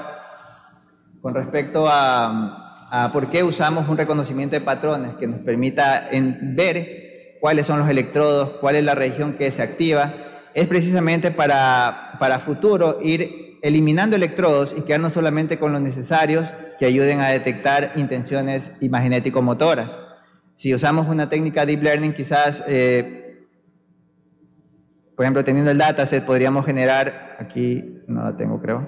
Speaker 2: con respecto a, por qué usamos un reconocimiento de patrones que nos permita ver cuáles son los electrodos, cuál es la región que se activa, es precisamente para, para futuro ir eliminando electrodos y quedarnos solamente con los necesarios que ayuden a detectar intenciones imagenético-motoras. Si usamos una técnica Deep Learning, quizás, eh, por ejemplo, teniendo el dataset, podríamos generar, aquí no la tengo creo,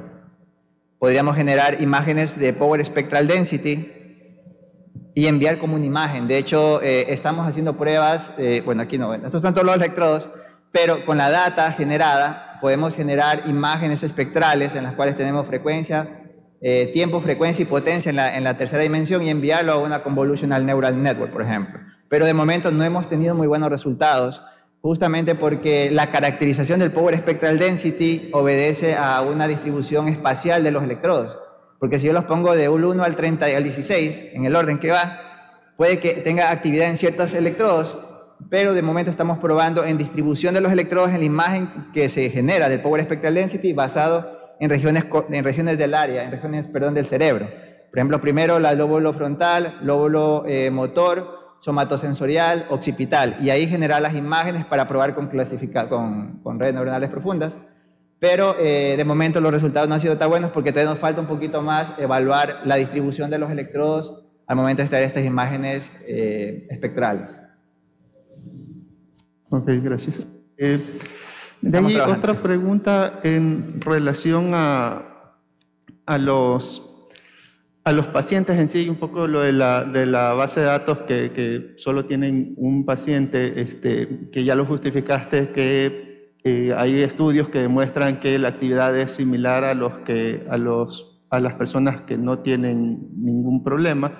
Speaker 2: podríamos generar imágenes de Power Spectral Density y enviar como una imagen. De hecho, eh, estamos haciendo pruebas, eh, bueno, aquí no, estos son todos los electrodos, pero con la data generada podemos generar imágenes espectrales en las cuales tenemos frecuencia, eh, tiempo, frecuencia y potencia en la, tercera dimensión y enviarlo a una convolutional neural network, por ejemplo. Pero de momento no hemos tenido muy buenos resultados justamente porque la caracterización del Power Spectral Density obedece a una distribución espacial de los electrodos. Porque si yo los pongo de 1 al 30 y al 16, en el orden que va, puede que tenga actividad en ciertos electrodos, pero de momento estamos probando en distribución de los electrodos en la imagen que se genera del Power Spectral Density basado en regiones, en regiones del área, en regiones, perdón, del cerebro. Por ejemplo, primero la lóbulo frontal, lóbulo eh, motor, somatosensorial, occipital, y ahí generar las imágenes para probar con, con, con redes neuronales profundas. Pero eh, de momento los resultados no han sido tan buenos porque todavía nos falta un poquito más evaluar la distribución de los electrodos al momento de extraer estas imágenes eh, espectrales.
Speaker 6: Ok, gracias. Eh, otra pregunta en relación a, a los a los pacientes en sí, un poco lo de la, de la base de datos que, que, solo tienen un paciente, este, que ya lo justificaste, que hay estudios que demuestran que la actividad es similar a, los que, a, los, a las personas que no tienen ningún problema.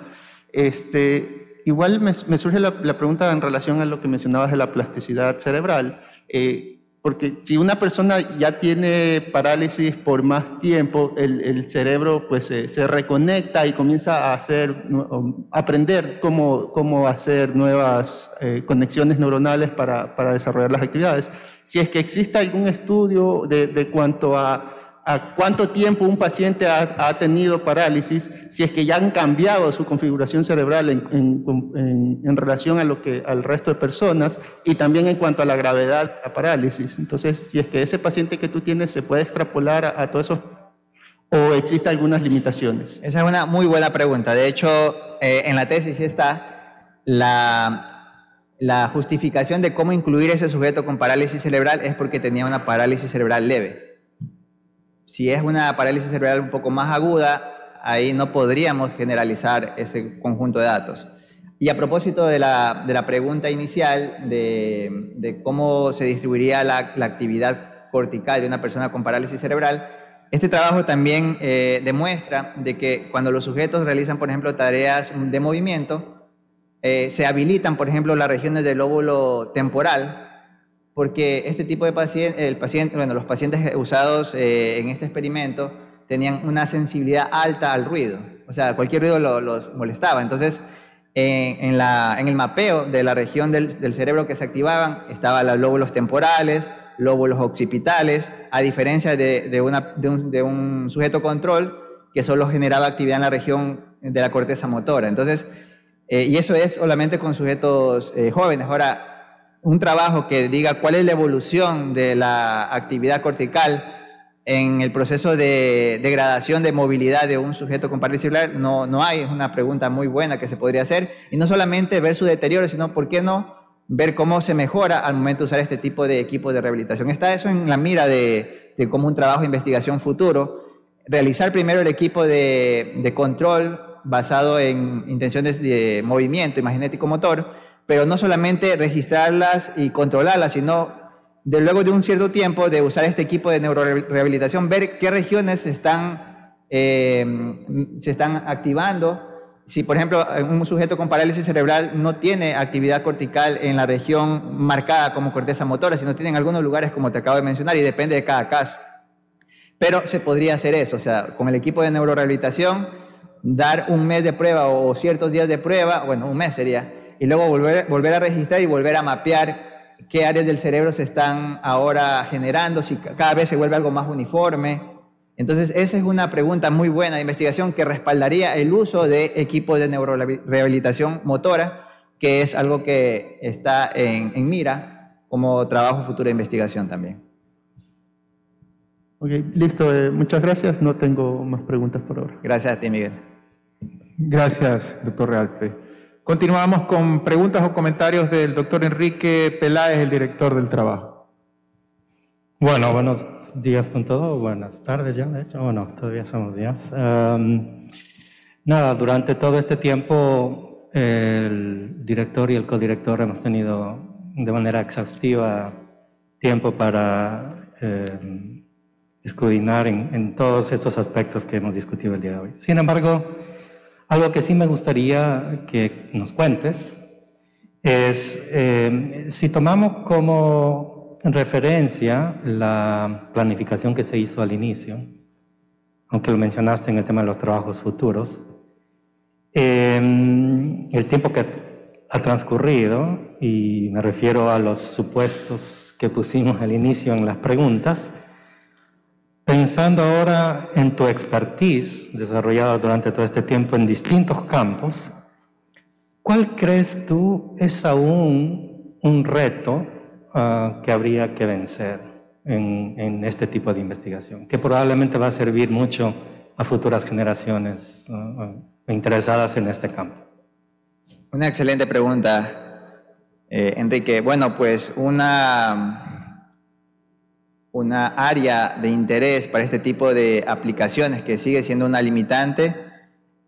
Speaker 6: Este, igual me, me surge la, la, pregunta en relación a lo que mencionabas de la plasticidad cerebral. Eh, porque si una persona ya tiene parálisis por más tiempo, el, cerebro pues se, reconecta y comienza a hacer, aprender cómo, cómo hacer nuevas eh, conexiones neuronales para, para, desarrollar las actividades. Si es que existe algún estudio de, de cuanto a a cuánto tiempo un paciente ha, tenido parálisis, si es que ya han cambiado su configuración cerebral en, relación a lo que, al resto de personas y también en cuanto a la gravedad de la parálisis. Entonces, si es que ese paciente que tú tienes se puede extrapolar a, a todo eso o existen algunas limitaciones.
Speaker 2: Esa es una muy buena pregunta. De hecho, eh, en la tesis está la justificación de cómo incluir ese sujeto con parálisis cerebral es porque tenía una parálisis cerebral leve. Si es una parálisis cerebral un poco más aguda, ahí no podríamos generalizar ese conjunto de datos. Y a propósito de la, de la pregunta inicial de, de, cómo se distribuiría la, la, actividad cortical de una persona con parálisis cerebral, este trabajo también eh, demuestra de que cuando los sujetos realizan, por ejemplo, tareas de movimiento, eh, se habilitan, por ejemplo, las regiones del lóbulo temporal, porque este tipo de paciente, el paciente, bueno, los pacientes usados eh, en este experimento tenían una sensibilidad alta al ruido, o sea, cualquier ruido los molestaba. Entonces, en, la, en, el mapeo de la región del, cerebro que se activaban estaban los lóbulos temporales, lóbulos occipitales, a diferencia de, de, un, sujeto control que solo generaba actividad en la región de la corteza motora. Entonces, eh, y eso es solamente con sujetos eh, jóvenes. Ahora, un trabajo que diga cuál es la evolución de la actividad cortical en el proceso de degradación de movilidad de un sujeto con parálisis cerebral, no, no hay, es una pregunta muy buena que se podría hacer, y no solamente ver su deterioro, sino por qué no ver cómo se mejora al momento de usar este tipo de equipos de rehabilitación. Está eso en la mira de, de cómo un trabajo de investigación futuro, realizar primero el equipo de, de control basado en intenciones de movimiento imaginético motor, pero no solamente registrarlas y controlarlas, sino de luego de un cierto tiempo de usar este equipo de neurorehabilitación, ver qué regiones están, eh, se están activando. Si, por ejemplo, un sujeto con parálisis cerebral no tiene actividad cortical en la región marcada como corteza motora, sino tiene en algunos lugares, como te acabo de mencionar, y depende de cada caso. Pero se podría hacer eso, o sea, con el equipo de neurorehabilitación, dar un mes de prueba o ciertos días de prueba, bueno, un mes sería, y luego volver, volver a registrar y volver a mapear qué áreas del cerebro se están ahora generando, si cada vez se vuelve algo más uniforme. Entonces, esa es una pregunta muy buena de investigación que respaldaría el uso de equipos de neurorehabilitación motora, que es algo que está en, en mira como trabajo futuro de investigación también.
Speaker 6: Ok, listo. Eh, muchas gracias. No tengo más preguntas por ahora.
Speaker 2: Gracias a ti, Miguel.
Speaker 1: Gracias, doctor Realpe. Continuamos con preguntas o comentarios del doctor Enrique Peláez, el director del trabajo.
Speaker 7: Bueno, buenos días con todo, buenas tardes ya, de hecho, bueno, todavía somos días. nada, durante todo este tiempo el director y el codirector hemos tenido de manera exhaustiva tiempo para eh, en, en todos estos aspectos que hemos discutido el día de hoy. Sin embargo, algo que sí me gustaría que nos cuentes es, eh, si tomamos como referencia la planificación que se hizo al inicio, aunque lo mencionaste en el tema de los trabajos futuros, em, el tiempo que ha transcurrido, y me refiero a los supuestos que pusimos al inicio en las preguntas, Pensando ahora en tu expertise desarrollada durante todo este tiempo en distintos campos, ¿cuál crees tú es aún un reto uh, que habría que vencer en, este tipo de investigación? Que probablemente va a servir mucho a futuras generaciones interesadas en este campo.
Speaker 2: Una excelente pregunta, eh, Enrique. Bueno, pues una una área de interés para este tipo de aplicaciones que sigue siendo una limitante,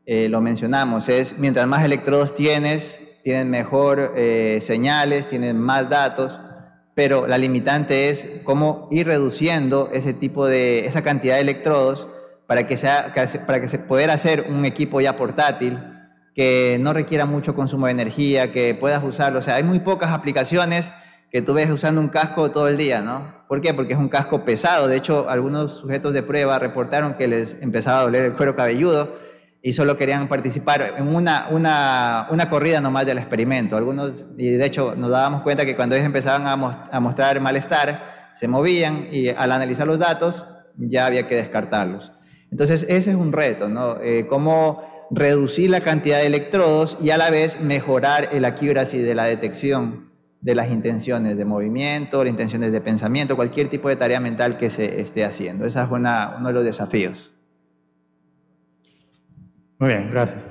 Speaker 2: eh, lo mencionamos, es mientras más electrodos tienes, tienen mejor eh, señales, tienen más datos, pero la limitante es cómo ir reduciendo ese tipo de, esa cantidad de electrodos para que, sea, para que se pueda hacer un equipo ya portátil que no requiera mucho consumo de energía, que puedas usarlo. O sea, hay muy pocas aplicaciones que tú ves usando un casco todo el día, ¿no? ¿Por qué? Porque es un casco pesado. De hecho, algunos sujetos de prueba reportaron que les empezaba a doler el cuero cabelludo y solo querían participar en una, una, una corrida nomás del experimento. Algunos, y de hecho nos dábamos cuenta que cuando ellos empezaban a, mostrar malestar, se movían y al analizar los datos ya había que descartarlos. Entonces, ese es un reto, ¿no? Eh, cómo reducir la cantidad de electrodos y a la vez mejorar el accuracy de la detección de las intenciones de movimiento, las intenciones de pensamiento, cualquier tipo de tarea mental que se esté haciendo. Ese es uno de los desafíos.
Speaker 7: Muy bien, gracias.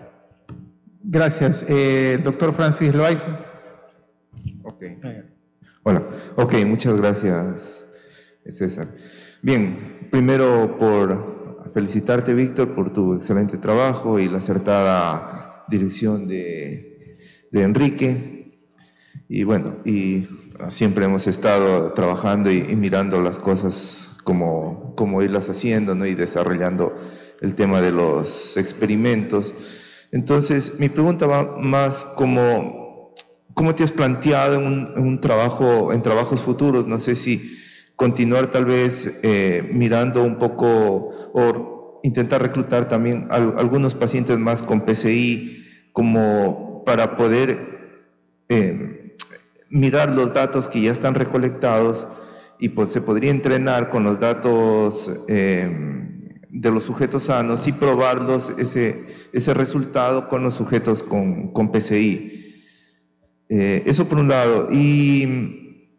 Speaker 1: Gracias. Eh, doctor Francis Loaiza.
Speaker 8: Ok. Bueno, ok, muchas gracias, César. Bien, primero por felicitarte, Víctor, por tu excelente trabajo y la acertada dirección de, Enrique. Y bueno, y siempre hemos estado trabajando y, mirando las cosas como, como irlas haciendo ¿no? y desarrollando el tema de los experimentos. Entonces, mi pregunta va más como, ¿cómo te has planteado en un, trabajo, en trabajos futuros? No sé si continuar tal vez eh, mirando un poco o intentar reclutar también algunos pacientes más con PCI como para poder eh, mirar los datos que ya están recolectados y pues se podría entrenar con los datos eh, de los sujetos sanos y probarlos ese, ese resultado con los sujetos con, con PCI. Eh, eso por un lado. Y,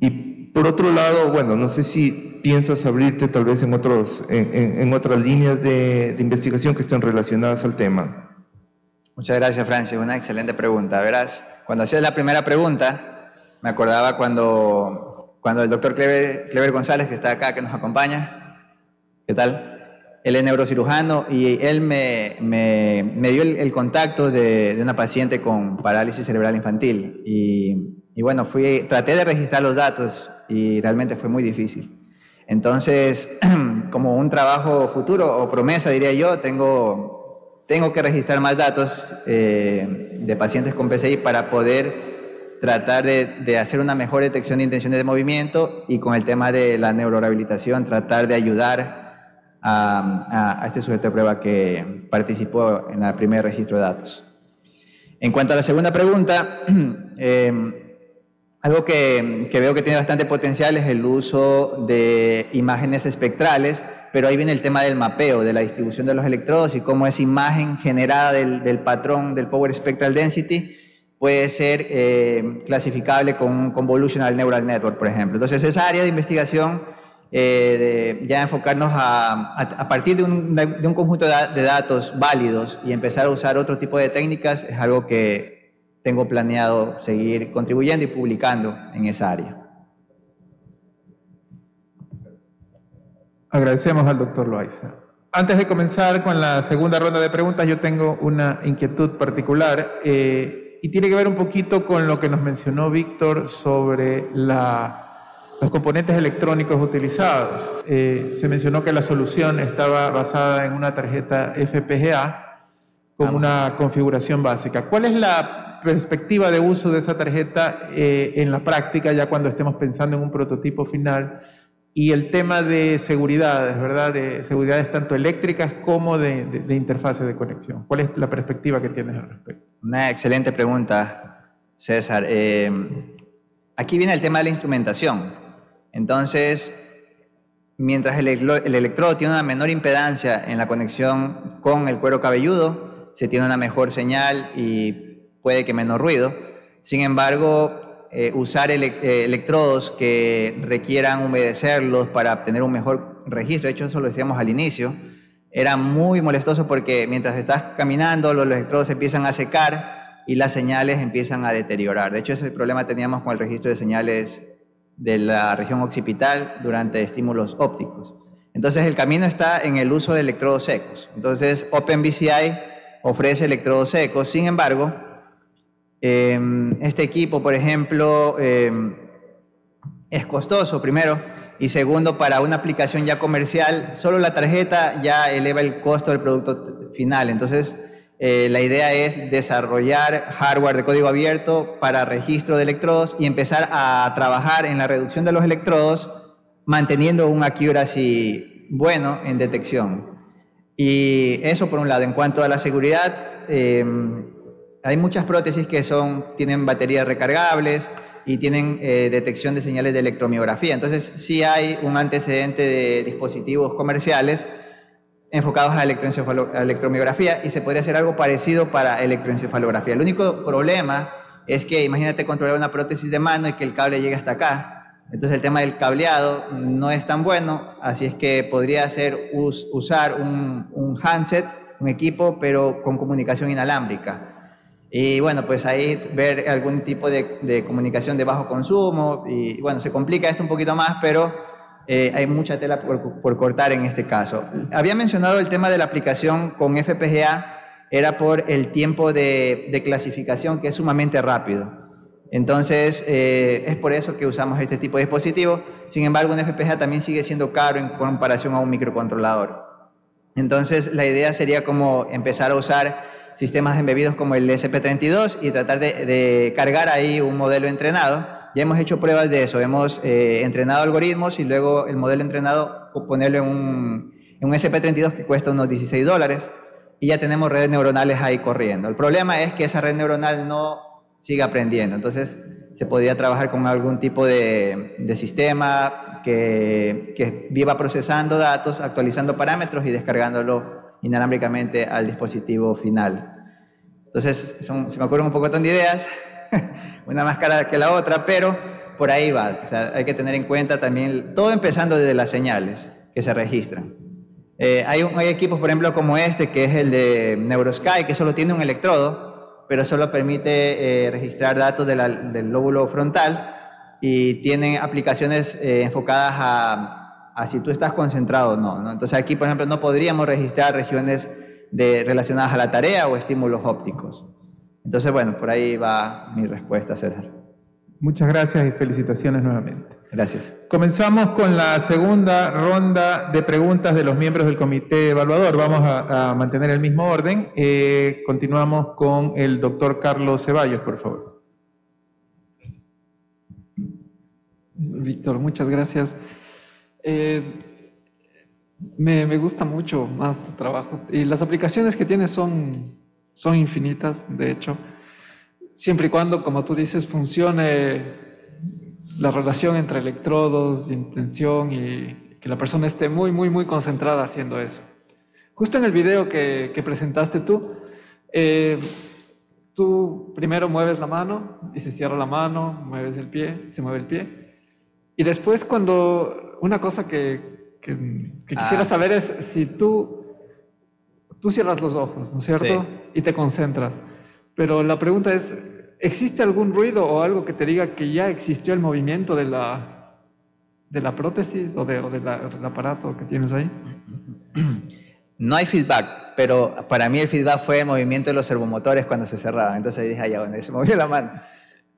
Speaker 8: y por otro lado, bueno, no sé si piensas abrirte tal vez en, otros, en, en, otras líneas de, de, investigación que estén relacionadas al tema.
Speaker 2: Muchas gracias, Francis. Una excelente pregunta. Verás, cuando hacías la primera pregunta, me acordaba cuando, cuando el doctor Clever, González, que está acá, que nos acompaña, ¿Qué tal? Él es neurocirujano y él me, me, me dio el, contacto de, de, una paciente con parálisis cerebral infantil. Y, y, bueno, fui, traté de registrar los datos y realmente fue muy difícil. Entonces, como un trabajo futuro o promesa, diría yo, tengo, tengo que registrar más datos eh, de pacientes con PCI para poder tratar de, hacer una mejor detección de intenciones de movimiento y con el tema de la neurorehabilitación, tratar de ayudar a, este sujeto de prueba que participó en el primer registro de datos. En cuanto a la segunda pregunta, em, algo que, veo que tiene bastante potencial es el uso de imágenes espectrales, pero ahí viene el tema del mapeo, de la distribución de los electrodos y cómo esa imagen generada del, patrón del Power Spectral Density puede ser eh, clasificable con un Convolutional Neural Network, por ejemplo. Entonces, esa área de investigación eh, de ya enfocarnos a, partir de un, conjunto de, datos válidos y empezar a usar otro tipo de técnicas es algo que tengo planeado seguir contribuyendo y publicando en esa área.
Speaker 1: Agradecemos al doctor Loaiza. Antes de comenzar con la segunda ronda de preguntas, yo tengo una inquietud particular eh, y tiene que ver un poquito con lo que nos mencionó Víctor sobre la los componentes electrónicos utilizados. Eh, se mencionó que la solución estaba basada en una tarjeta FPGA con una configuración básica. ¿Cuál es la perspectiva de uso de esa tarjeta eh, en la práctica, ya cuando estemos pensando en un prototipo final? Y el tema de seguridades, ¿verdad? De seguridades tanto eléctricas como de, de, de interfaces de conexión. ¿Cuál es la perspectiva que tienes al respecto?
Speaker 2: Una excelente pregunta, César. Eh, aquí viene el tema de la instrumentación. Entonces, mientras el, electrodo tiene una menor impedancia en la conexión con el cuero cabelludo, se tiene una mejor señal y puede que menos ruido. Sin embargo, eh, usar eh, electrodos que requieran humedecerlos para obtener un mejor registro, de hecho eso lo decíamos al inicio, era muy molestoso porque mientras estás caminando los electrodos empiezan a secar y las señales empiezan a deteriorar. De hecho ese problema teníamos con el registro de señales de la región occipital durante estímulos ópticos. Entonces el camino está en el uso de electrodos secos. Entonces OpenBCI ofrece electrodos secos, sin embargo, em, este equipo, por ejemplo, em, es costoso, primero, y segundo, para una aplicación ya comercial, solo la tarjeta ya eleva el costo del producto final. Entonces, eh, la idea es desarrollar hardware de código abierto para registro de electrodos y empezar a trabajar en la reducción de los electrodos manteniendo un accuracy bueno en detección. Y eso por un lado. En cuanto a la seguridad, eh, hay muchas prótesis que son, tienen baterías recargables, y tienen eh, detección de señales de electromiografía. Entonces, sí hay un antecedente de dispositivos comerciales enfocados a, a electromiografía y se podría hacer algo parecido para electroencefalografía. El único problema es que imagínate controlar una prótesis de mano y que el cable llegue hasta acá. Entonces el tema del cableado no es tan bueno, así es que podría ser usar un, un handset, un equipo, pero con comunicación inalámbrica. Y bueno, pues ahí ver algún tipo de, comunicación de bajo consumo. Y bueno, se complica esto un poquito más, pero eh, hay mucha tela por, cortar en este caso. Había mencionado el tema de la aplicación con FPGA, era por el tiempo de, clasificación que es sumamente rápido. Entonces, eh, es por eso que usamos este tipo de dispositivo. Sin embargo, un FPGA también sigue siendo caro en comparación a un microcontrolador. Entonces, la idea sería como empezar a usar sistemas embebidos como el SP32 y tratar de, cargar ahí un modelo entrenado. Ya hemos hecho pruebas de eso, hemos eh, entrenado algoritmos y luego el modelo entrenado ponerlo en un, en un SP32 que cuesta unos 16 dólares y ya tenemos redes neuronales ahí corriendo. El problema es que esa red neuronal no sigue aprendiendo, entonces se podría trabajar con algún tipo de, de sistema que, que viva procesando datos, actualizando parámetros y descargándolo inalámbricamente al dispositivo final. Entonces, se me ocurren un poco de ideas, una más cara que la otra, pero por ahí va. O sea, hay que tener en cuenta también, todo empezando desde las señales que se registran. Eh, hay, hay, equipos, por ejemplo, como este, que es el de Neurosky, que solo tiene un electrodo, pero solo permite eh, registrar datos del lóbulo frontal y tiene aplicaciones eh, enfocadas a si tú estás concentrado o no, Entonces aquí, por ejemplo, no podríamos registrar regiones de, relacionadas a la tarea o estímulos ópticos. Entonces, bueno, por ahí va mi respuesta, César.
Speaker 1: Muchas gracias y felicitaciones nuevamente.
Speaker 2: Gracias.
Speaker 1: Comenzamos con la segunda ronda de preguntas de los miembros del comité evaluador. Vamos a, mantener el mismo orden. Eh, continuamos con el doctor Carlos Ceballos, por favor.
Speaker 3: Víctor, muchas gracias. Eh, me, me, gusta mucho más tu trabajo y las aplicaciones que tienes son, son infinitas, de hecho, siempre y cuando, como tú dices, funcione la relación entre electrodos, intención y que la persona esté muy, muy, muy concentrada haciendo eso. Justo en el video que, que presentaste tú, eh, tú primero mueves la mano y se cierra la mano, mueves el pie, se mueve el pie. Y después cuando una cosa que, quisiera ah. saber es si tú, tú cierras los ojos, ¿no es cierto? Y te concentras. Pero la pregunta es, ¿existe algún ruido o algo que te diga que ya existió el movimiento de la, de la prótesis o, de, del aparato que tienes ahí?
Speaker 2: No hay feedback, pero para mí el feedback fue el movimiento de los servomotores cuando se cerraban. Entonces dije, ah, ya, bueno, se movió la mano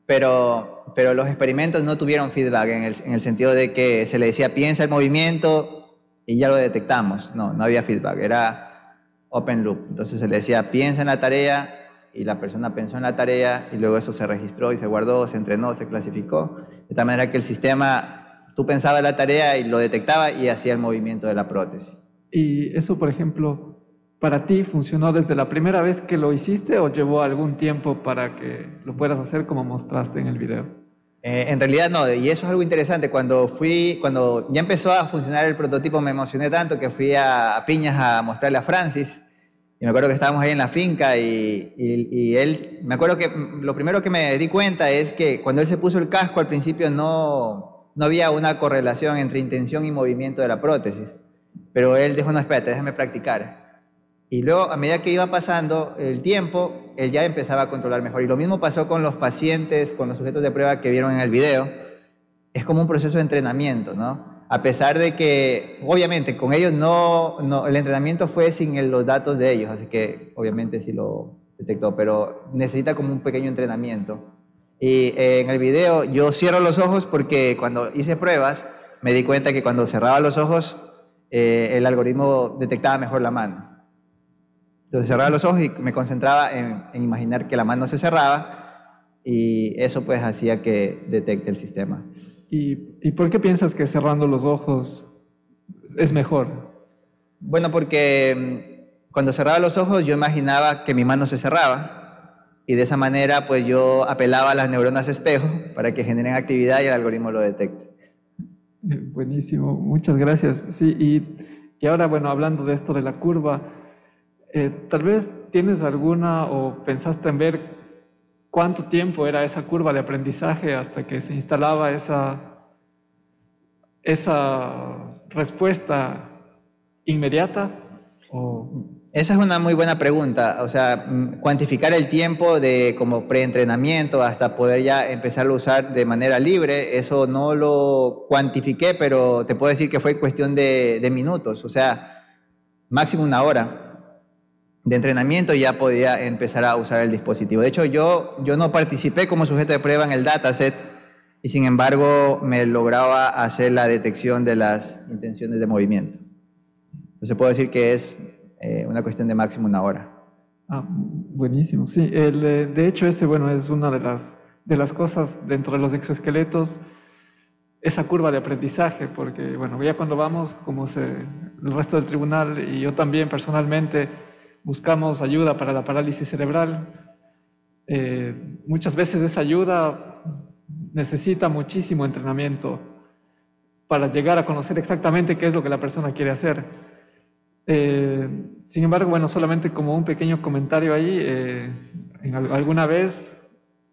Speaker 2: pero, pero los experimentos no tuvieron feedback en el, en el, sentido de que se le decía piensa el movimiento y ya lo detectamos. No, no había feedback, era open loop. Entonces se le decía piensa en la tarea y la persona pensó en la tarea y luego eso se registró y se guardó, se entrenó, se clasificó. De tal manera que el sistema, tú pensabas la tarea y lo detectaba y hacía el movimiento de la prótesis.
Speaker 3: Y eso, por ejemplo, para ti funcionó desde la primera vez que lo hiciste o llevó algún tiempo para que lo puedas hacer como mostraste en el video?
Speaker 2: Eh, en realidad no, y eso es algo interesante. Cuando fui, cuando ya empezó a funcionar el prototipo, me emocioné tanto que fui a, Piñas a mostrarle a Francis. Y me acuerdo que estábamos ahí en la finca y, y, él, me acuerdo que lo primero que me di cuenta es que cuando él se puso el casco al principio no, no había una correlación entre intención y movimiento de la prótesis. Pero él dijo, no, espérate, déjame practicar. Y luego, a medida que iba pasando el tiempo, él ya empezaba a controlar mejor. Y lo mismo pasó con los pacientes, con los sujetos de prueba que vieron en el video. Es como un proceso de entrenamiento, ¿no? A pesar de que, obviamente, con ellos no, no el entrenamiento fue sin los datos de ellos, así que obviamente sí lo detectó, pero necesita como un pequeño entrenamiento. Y eh, en el video yo cierro los ojos porque cuando hice pruebas me di cuenta que cuando cerraba los ojos eh, el algoritmo detectaba mejor la mano. Entonces cerraba los ojos y me concentraba en, imaginar que la mano se cerraba y eso pues hacía que detecte el sistema.
Speaker 3: ¿Y, ¿Y por qué piensas que cerrando los ojos es mejor?
Speaker 2: Bueno, porque mm, cuando cerraba los ojos yo imaginaba que mi mano se cerraba y de esa manera pues yo apelaba a las neuronas espejo para que generen actividad y el algoritmo lo detecte.
Speaker 3: Buenísimo, muchas gracias. Sí, y, y ahora, bueno, hablando de esto de la curva, eh, tal vez tienes alguna o pensaste en ver cuánto tiempo era esa curva de aprendizaje hasta que se instalaba esa, esa respuesta inmediata.
Speaker 2: Esa es una muy buena pregunta. O sea, mm, cuantificar el tiempo de como preentrenamiento hasta poder ya empezar a usar de manera libre, eso no lo cuantifiqué, pero te puedo decir que fue cuestión de, de minutos, o sea, máximo una hora de entrenamiento ya podía empezar a usar el dispositivo. De hecho, yo, yo no participé como sujeto de prueba en el dataset y sin embargo me lograba hacer la detección de las intenciones de movimiento. Entonces puedo decir que es eh, una cuestión de máximo una hora.
Speaker 3: Ah, buenísimo, sí. Eh, de hecho, ese bueno, es una de las, de las cosas dentro de los exoesqueletos, esa curva de aprendizaje, porque bueno, ya cuando vamos, como el resto del tribunal y yo también personalmente, buscamos ayuda para la parálisis cerebral. Eh, muchas veces esa ayuda necesita muchísimo entrenamiento para llegar a conocer exactamente qué es lo que la persona quiere hacer. Eh, sin embargo, bueno, solamente como un pequeño comentario ahí, eh, alguna vez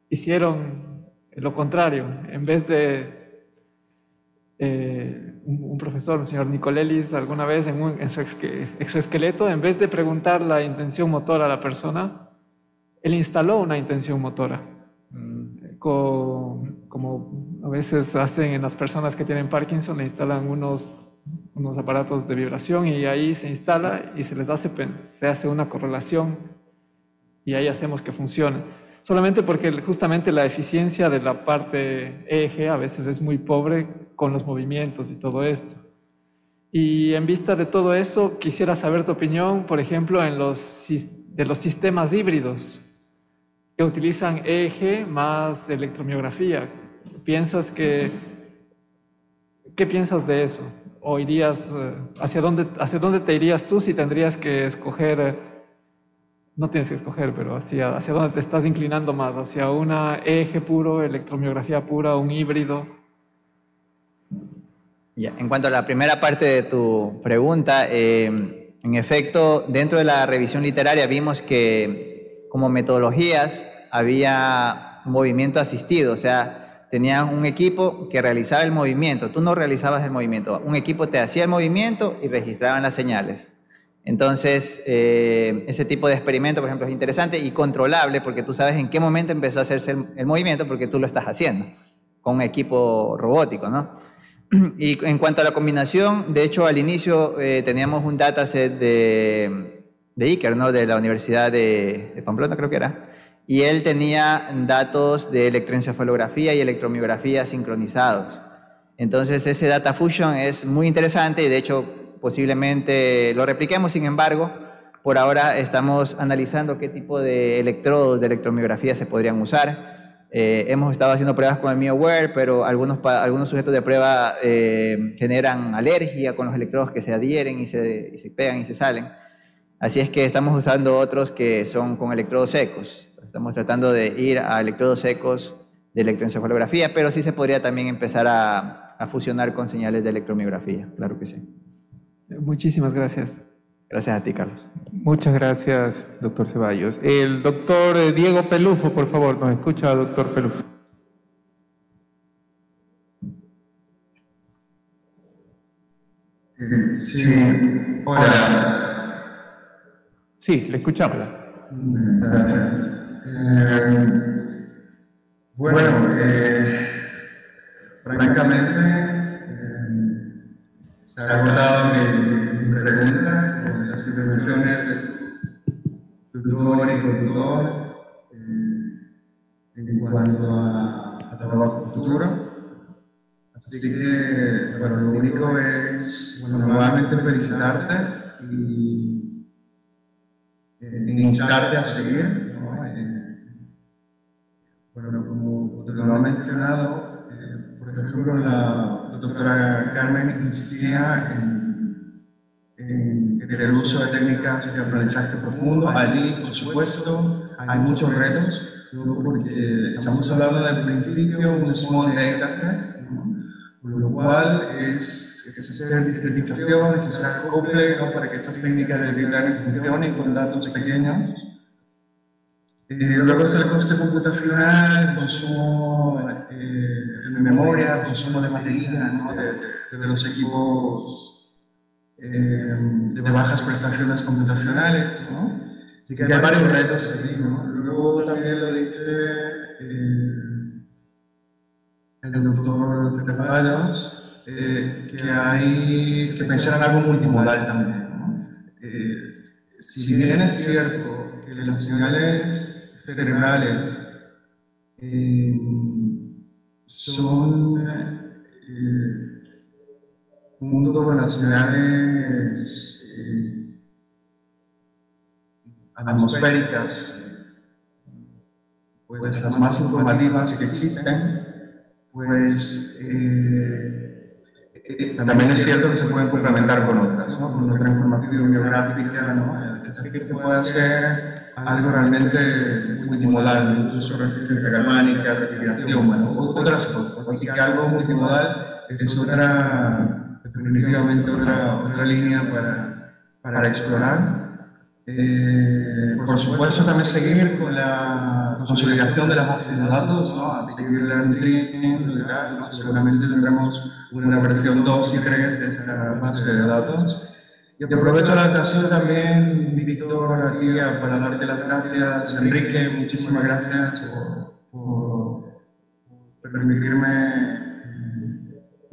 Speaker 3: hicieron lo contrario, en vez de un, profesor, el señor Nicolelis, alguna vez en, su exoesqueleto, en vez de preguntar la intención motora a la persona, él instaló una intención motora. Mm. como a veces hacen en las personas que tienen Parkinson, le instalan unos, unos aparatos de vibración y ahí se instala y se les hace, se hace una correlación y ahí hacemos que funcione solamente porque justamente la eficiencia de la parte eje a veces es muy pobre con los movimientos y todo esto. Y en vista de todo eso, quisiera saber tu opinión, por ejemplo, de los sistemas híbridos que utilizan eje más electromiografía. ¿Piensas que, qué piensas de eso? ¿O irías, eh, hacia dónde, hacia dónde te irías tú si tendrías que escoger no tienes que escoger, pero hacia, hacia dónde te estás inclinando más, hacia una eje puro, electromiografía pura, un híbrido.
Speaker 2: En cuanto a la primera parte de tu pregunta, eh, en efecto, dentro de la revisión literaria vimos que como metodologías había movimiento asistido, o sea, tenían un equipo que realizaba el movimiento, tú no realizabas el movimiento, un equipo te hacía el movimiento y registraban las señales. Entonces, eh, ese tipo de experimento, por ejemplo, es interesante y controlable porque tú sabes en qué momento empezó a hacerse el, movimiento porque tú lo estás haciendo con un equipo robótico, ¿no? Y en cuanto a la combinación, de hecho, al inicio eh, teníamos un dataset de, de Iker, ¿no? De la Universidad de, de Pamplona, creo que era. Y él tenía datos de electroencefalografía y electromiografía sincronizados. Entonces, ese data fusion es muy interesante y de hecho posiblemente lo repliquemos, sin embargo, por ahora estamos analizando qué tipo de electrodos de electromiografía se podrían usar. Eh, hemos estado haciendo pruebas con el MioWare, pero algunos, algunos sujetos de prueba eh, generan alergia con los electrodos que se adhieren y se, y se pegan y se salen. Así es que estamos usando otros que son con electrodos secos. Estamos tratando de ir a electrodos secos de electroencefalografía, pero sí se podría también empezar a, a fusionar con señales de electromiografía, claro que sí.
Speaker 3: Muchísimas gracias.
Speaker 2: Gracias a ti, Carlos.
Speaker 1: Muchas gracias, doctor Ceballos. El doctor eh, Diego Pelufo, por favor, nos escucha, doctor Pelufo.
Speaker 4: Sí, hola.
Speaker 1: Sí, le escuchamos.
Speaker 4: Gracias. Eh, bueno, eh, francamente, se ha agotado mi, pregunta con las intervenciones de tutor y contutor eh, en cuanto a, trabajo futuro. Así que, bueno, lo único es, bueno, nuevamente felicitarte y eh, instarte a seguir. ¿no? Eh, bueno, como te lo ha mencionado, por ejemplo, la doctora Carmen insistía en, en, el uso de técnicas de aprendizaje profundo. Allí, por supuesto, hay muchos retos, porque estamos hablando del principio un small data set, con lo cual es necesaria discretización, necesaria acople ¿no? para que estas técnicas de deep learning funcionen con datos pequeños. Eh, luego está el coste computacional, consumo eh, de memoria, consumo de batería ¿no? de, de, los equipos eh, de bajas prestaciones computacionales. ¿no? Así que hay varios retos aquí. ¿no? Luego también lo dice el doctor Ceballos, eh, que hay que pensar en algo multimodal también. ¿no? Eh, si bien es cierto que las señales cerebrales eh, son eh, junto con las señales eh, atmosféricas, pues las más informativas que existen, pues eh, eh, también es cierto que se pueden complementar con otras, ¿no? con otra información biográfica, ¿no? es decir, que puede ser algo realmente multimodal, incluso resistencia galvánica, respiración, bueno, otras cosas. Así que algo multimodal es otra, definitivamente otra, otra línea para, para explorar. Eh, por supuesto, también seguir con la consolidación de las bases de datos, ¿no? seguir el training, ¿no? seguramente tendremos una versión 2 y 3 de esta base de datos. Y aprovecho la ocasión también, Víctor, a para darte las gracias. Enrique, muchísimas gracias por, por permitirme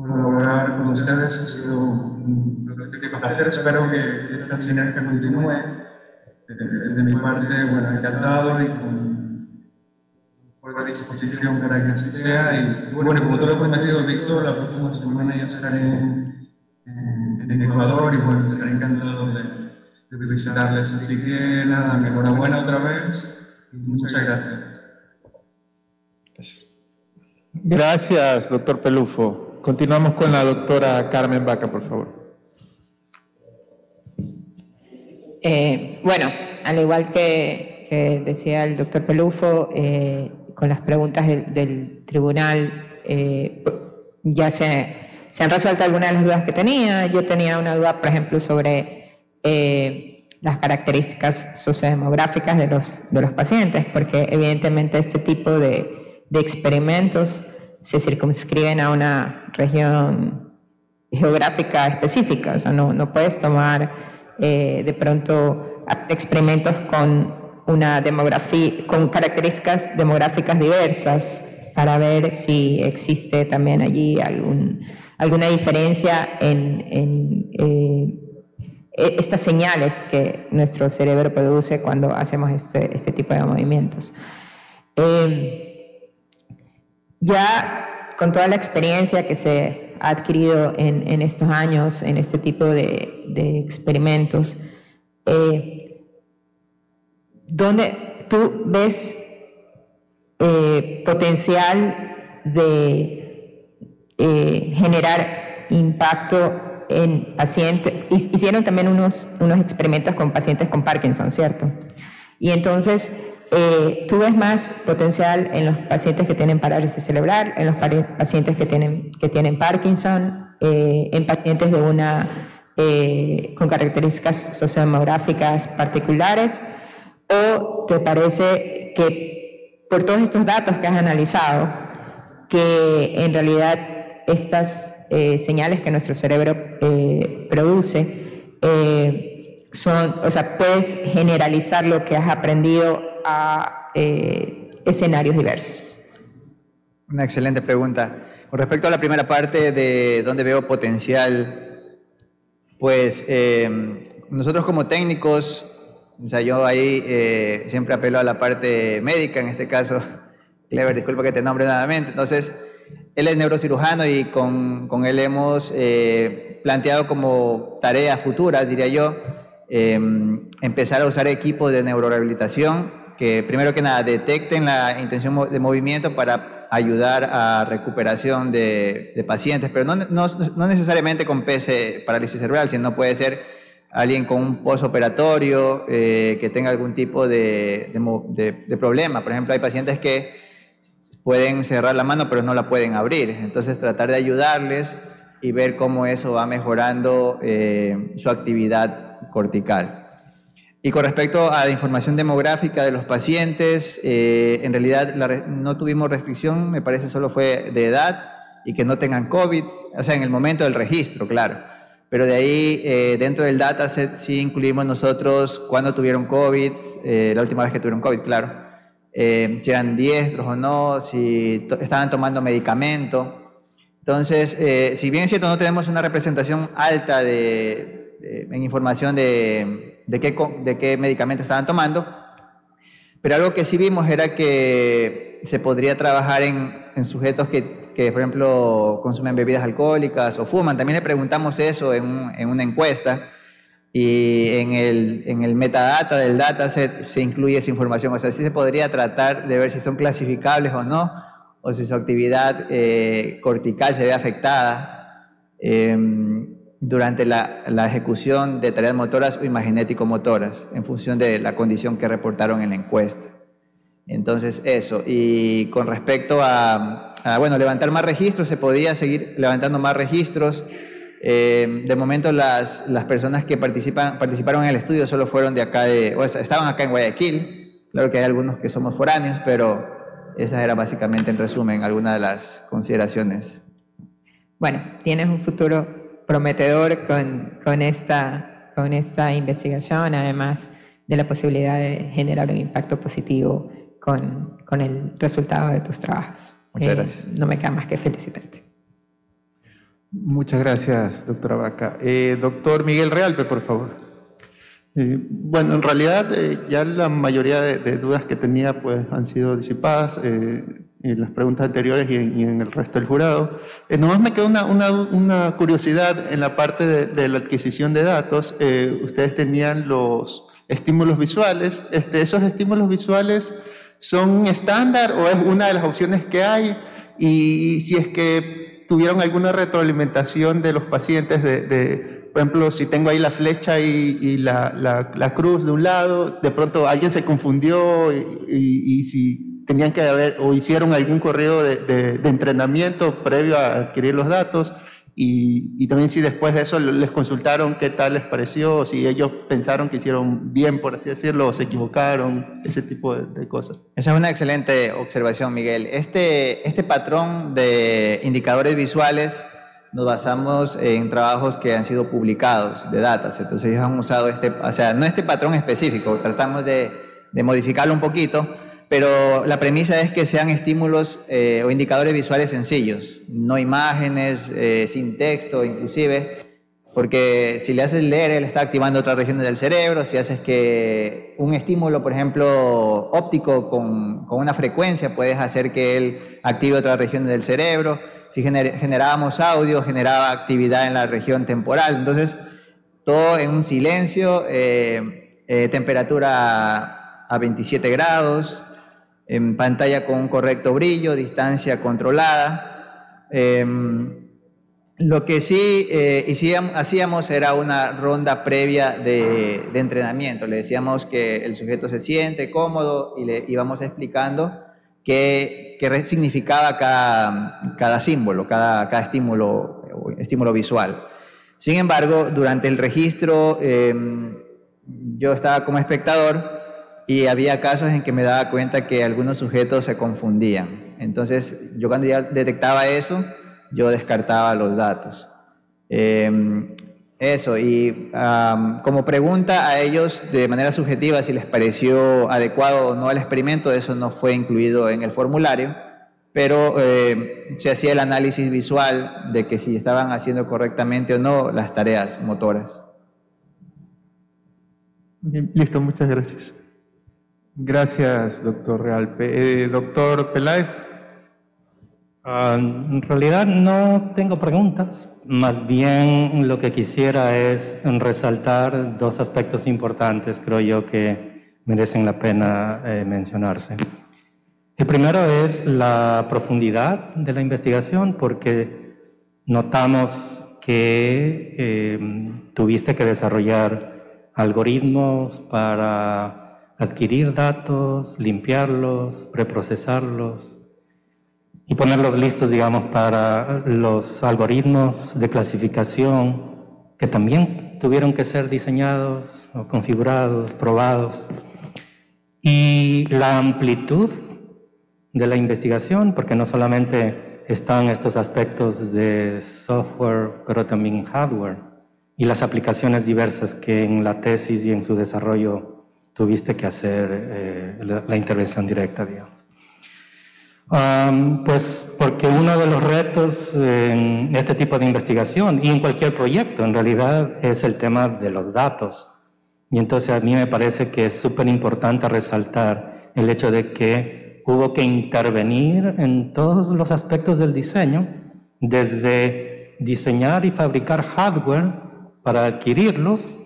Speaker 4: colaborar con ustedes. Ha sido un placer. Espero que esta sinergia continúe de mi parte, bueno, encantado y con fuerte disposición para que así sea. Y bueno, como te lo prometido, Víctor, la próxima semana ya estaré en, en, Ecuador y bueno, estaré encantado de, de, visitarles. Así que nada, enhorabuena otra vez y muchas gracias.
Speaker 1: Gracias, doctor Pelufo. Continuamos con la doctora Carmen Vaca, por favor.
Speaker 5: Eh, bueno, al igual que, que, decía el doctor Pelufo, eh, con las preguntas del, tribunal eh, ya se, han resuelto algunas de las dudas que tenía. Yo tenía una duda, por ejemplo, sobre las características sociodemográficas de los, de los pacientes, porque evidentemente este tipo de, de experimentos se circunscriben a una región geográfica específica, o sea, no, no puedes tomar eh, de pronto experimentos con una demografía, con características demográficas diversas para ver si existe también allí algún, alguna diferencia en, eh, estas señales que nuestro cerebro produce cuando hacemos este, este tipo de movimientos. Eh, ya con toda la experiencia que se ha adquirido en, estos años en este tipo de, experimentos, eh, donde tú ves eh, potencial de eh, generar impacto en pacientes. Hicieron también unos, unos experimentos con pacientes con Parkinson, ¿cierto? Y entonces eh, tú ves más potencial en los pacientes que tienen parálisis cerebral, en los pacientes que tienen, que tienen Parkinson, eh, en pacientes de una, eh, con características sociodemográficas particulares, o te parece que por todos estos datos que has analizado, que en realidad estas señales que nuestro cerebro produce, son, o sea, puedes generalizar lo que has aprendido a eh, escenarios diversos.
Speaker 2: Una excelente pregunta. Con respecto a la primera parte de dónde veo potencial, pues eh, nosotros como técnicos, o sea, yo ahí eh, siempre apelo a la parte médica, en este caso, Clever, disculpa que te nombre nuevamente, entonces, él es neurocirujano y con, con él hemos planteado como tareas futuras, diría yo, eh, empezar a usar equipos de neurorehabilitación que primero que nada detecten la intención de movimiento para ayudar a recuperación de, pacientes, pero no, no, no, necesariamente con PC, parálisis cerebral, sino puede ser alguien con un postoperatorio eh, que tenga algún tipo de, de, problema. Por ejemplo, hay pacientes que pueden cerrar la mano pero no la pueden abrir. Entonces tratar de ayudarles y ver cómo eso va mejorando eh, su actividad cortical. Y con respecto a la información demográfica de los pacientes, eh, en realidad no tuvimos restricción, me parece solo fue de edad y que no tengan COVID, o sea, en el momento del registro, claro. Pero de ahí, eh, dentro del dataset, sí incluimos nosotros cuándo tuvieron COVID, eh, la última vez que tuvieron COVID, claro. si eran diestros o no, si estaban tomando medicamento. Entonces, si bien es cierto, no tenemos una representación alta de, en información de de qué, de qué medicamento estaban tomando, pero algo que sí vimos era que se podría trabajar en, en sujetos que, que, por ejemplo, consumen bebidas alcohólicas o fuman. También le preguntamos eso en, en una encuesta y en el, en el metadata del dataset se incluye esa información. O sea, sí se podría tratar de ver si son clasificables o no, o si su actividad eh, cortical se ve afectada. Eh, durante la, la, ejecución de tareas motoras o imagenético-motoras, en función de la condición que reportaron en la encuesta. Entonces, eso. Y con respecto a, bueno, levantar más registros, se podía seguir levantando más registros. Eh, de momento, las, las personas que participan, participaron en el estudio solo fueron de acá, de, o estaban acá en Guayaquil. Claro que hay algunos que somos foráneos, pero esa era básicamente, en resumen, alguna de las consideraciones.
Speaker 5: Bueno, tienes un futuro prometedor con, con, esta, con esta investigación, además de la posibilidad de generar un impacto positivo con, con el resultado de tus trabajos.
Speaker 2: Muchas eh, gracias.
Speaker 5: No me queda más que felicitarte.
Speaker 1: Muchas gracias, doctora Vaca. Eh, doctor Miguel Realpe, por favor.
Speaker 6: Eh, bueno, en realidad ya la mayoría de, de, dudas que tenía pues han sido disipadas en las preguntas anteriores y en, el resto del jurado. Eh, nomás me queda una, una, una, curiosidad en la parte de, la adquisición de datos. Eh, ustedes tenían los estímulos visuales. Este, ¿Esos estímulos visuales son estándar o es una de las opciones que hay? Y si es que tuvieron alguna retroalimentación de los pacientes de, por ejemplo, si tengo ahí la flecha y, y la, la, la, cruz de un lado, de pronto alguien se confundió y, y, y si tenían que haber o hicieron algún correo de, de, entrenamiento previo a adquirir los datos y, y, también si después de eso les consultaron qué tal les pareció, si ellos pensaron que hicieron bien, por así decirlo, o se equivocaron, ese tipo de, cosas.
Speaker 2: Esa es una excelente observación, Miguel. Este, este patrón de indicadores visuales nos basamos en trabajos que han sido publicados de datas, entonces ellos han usado este, o sea, no este patrón específico, tratamos de, de modificarlo un poquito, pero la premisa es que sean estímulos eh, o indicadores visuales sencillos, no imágenes, eh, sin texto inclusive, porque si le haces leer, él está activando otras regiones del cerebro, si haces que un estímulo, por ejemplo, óptico con, con una frecuencia, puedes hacer que él active otras regiones del cerebro, si generábamos audio, generaba actividad en la región temporal, entonces todo en un silencio, eh, temperatura a 27 grados, en pantalla con un correcto brillo, distancia controlada. Em, lo que sí eh, hacíamos era una ronda previa de, entrenamiento. Le decíamos que el sujeto se siente cómodo y le íbamos explicando qué, significaba cada, símbolo, cada, estímulo visual. Sin embargo, durante el registro, em, yo estaba como espectador y había casos en que me daba cuenta que algunos sujetos se confundían. Entonces, yo cuando ya detectaba eso, yo descartaba los datos. Em, eso, y como pregunta a ellos de manera subjetiva si les pareció adecuado o no el experimento, eso no fue incluido en el formulario, pero eh, se hacía el análisis visual de que si estaban haciendo correctamente o no las tareas motoras.
Speaker 6: listo, muchas gracias.
Speaker 1: Gracias, doctor Realpe. Eh, doctor Peláez.
Speaker 7: Ah, en realidad no tengo preguntas, más bien lo que quisiera es resaltar dos aspectos importantes, creo yo, que merecen la pena eh, mencionarse. El primero es la profundidad de la investigación, porque notamos que eh, tuviste que desarrollar algoritmos para adquirir datos, limpiarlos, preprocesarlos y ponerlos listos, digamos, para los algoritmos de clasificación que también tuvieron que ser diseñados o configurados, probados. Y la amplitud de la investigación, porque no solamente están estos aspectos de software, pero también hardware, y las aplicaciones diversas que en la tesis y en su desarrollo tuviste que hacer eh, la, intervención directa, digamos. pues porque uno de los retos en este tipo de investigación y en cualquier proyecto en realidad es el tema de los datos. Y entonces a mí me parece que es súper importante resaltar el hecho de que hubo que intervenir en todos los aspectos del diseño, desde diseñar y fabricar hardware para adquirirlos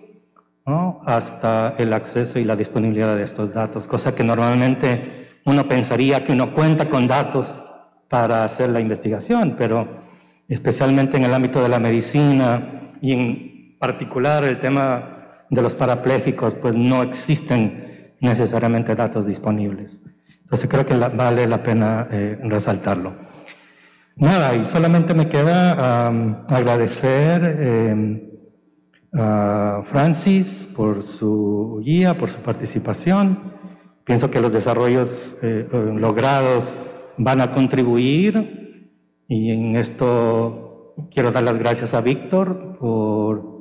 Speaker 7: hasta el acceso y la disponibilidad de estos datos, cosa que normalmente uno pensaría que uno cuenta con datos para hacer la investigación, pero especialmente en el ámbito de la medicina y en particular el tema de los parapléjicos, pues no existen necesariamente datos disponibles. Entonces creo que vale la pena eh, resaltarlo. Nada, y solamente me queda agradecer eh, a Francis por su guía, por su participación. Pienso que los desarrollos eh, logrados van a contribuir y en esto quiero dar las gracias a Víctor por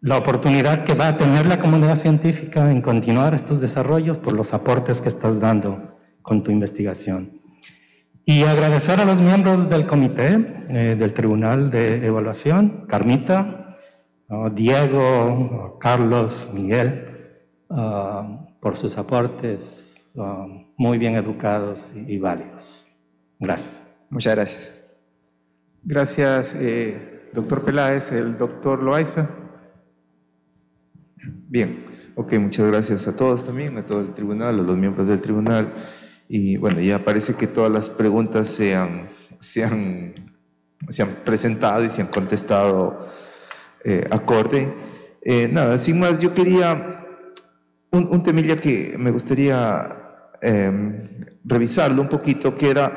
Speaker 7: la oportunidad que va a tener la comunidad científica en continuar estos desarrollos, por los aportes que estás dando con tu investigación. Y agradecer a los miembros del comité eh, del Tribunal de Evaluación, Carmita, Diego, Carlos, Miguel, ah, por sus aportes ah, muy bien educados y, válidos. Gracias.
Speaker 2: Muchas gracias.
Speaker 1: Gracias, eh, doctor Peláez, el doctor Loaiza.
Speaker 8: Bien, ok, muchas gracias a todos también, a todo el tribunal, a los miembros del tribunal. Y bueno, ya parece que todas las preguntas se han, se han, se han presentado y se han contestado eh, acorde. Eh, nada, sin más, yo quería un, un temilla que me gustaría em, revisarlo un poquito, que era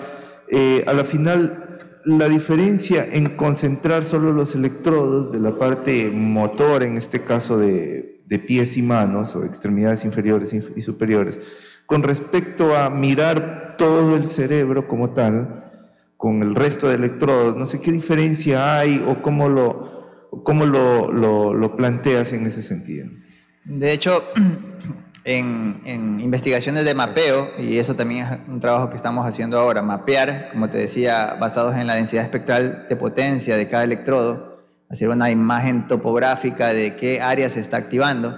Speaker 8: eh, a la final la diferencia en concentrar solo los electrodos de la parte motor, en este caso de, de pies y manos o extremidades inferiores y superiores, con respecto a mirar todo el cerebro como tal, con el resto de electrodos, no sé qué diferencia hay o cómo lo, ¿Cómo lo, lo, planteas en ese sentido?
Speaker 2: De hecho, en, investigaciones de mapeo, y eso también es un trabajo que estamos haciendo ahora, mapear, como te decía, basados en la densidad espectral de potencia de cada electrodo, hacer una imagen topográfica de qué área se está activando,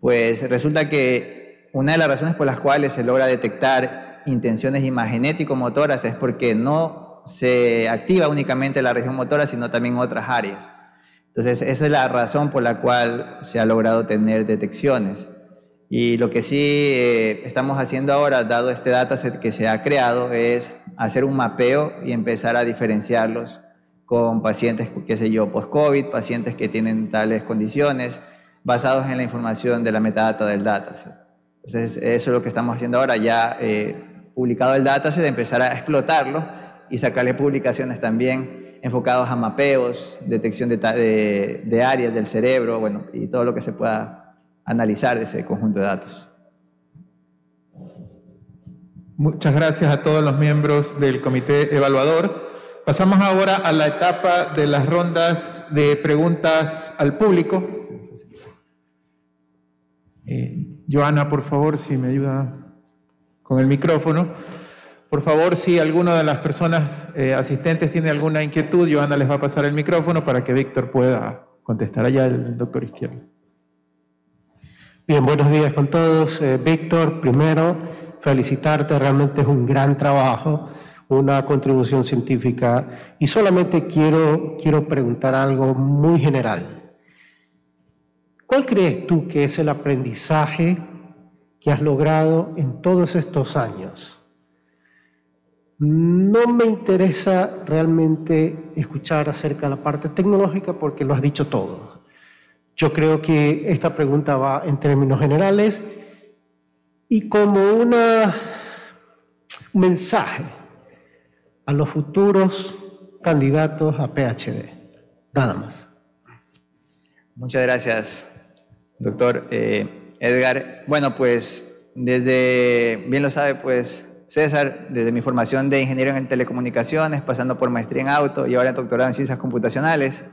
Speaker 2: pues resulta que una de las razones por las cuales se logra detectar intenciones imagenético-motoras es porque no se activa únicamente la región motora, sino también otras áreas. Entonces, esa es la razón por la cual se ha logrado tener detecciones. Y lo que sí eh, estamos haciendo ahora, dado este dataset que se ha creado, es hacer un mapeo y empezar a diferenciarlos con pacientes, qué sé yo, post-COVID, pacientes que tienen tales condiciones, basados en la información de la metadata del dataset. Entonces, eso es lo que estamos haciendo ahora, ya eh, publicado el dataset, empezar a explotarlo y sacarle publicaciones también enfocados a mapeos, detección de, áreas del cerebro, bueno, y todo lo que se pueda analizar de ese conjunto de datos.
Speaker 1: Muchas gracias a todos los miembros del comité evaluador. Pasamos ahora a la etapa de las rondas de preguntas al público. Eh, Joana, por favor, si me ayuda con el micrófono. Por favor, si alguna de las personas eh, asistentes tiene alguna inquietud, Joana les va a pasar el micrófono para que Víctor pueda contestar. Allá el doctor Izquierdo.
Speaker 9: Bien, buenos días con todos. Eh, Víctor, primero, felicitarte, realmente es un gran trabajo, una contribución científica. Y solamente quiero, quiero preguntar algo muy general. ¿Cuál crees tú que es el aprendizaje que has logrado en todos estos años? No me interesa realmente escuchar acerca de la parte tecnológica porque lo has dicho todo. Yo creo que esta pregunta va en términos generales y como una, un mensaje a los futuros candidatos a PhD. Nada más.
Speaker 2: Muchas gracias, doctor eh, Edgar. Bueno, pues desde, bien lo sabe, pues César, desde mi formación de ingeniero en telecomunicaciones, pasando por maestría en auto y ahora doctorado en ciencias computacionales,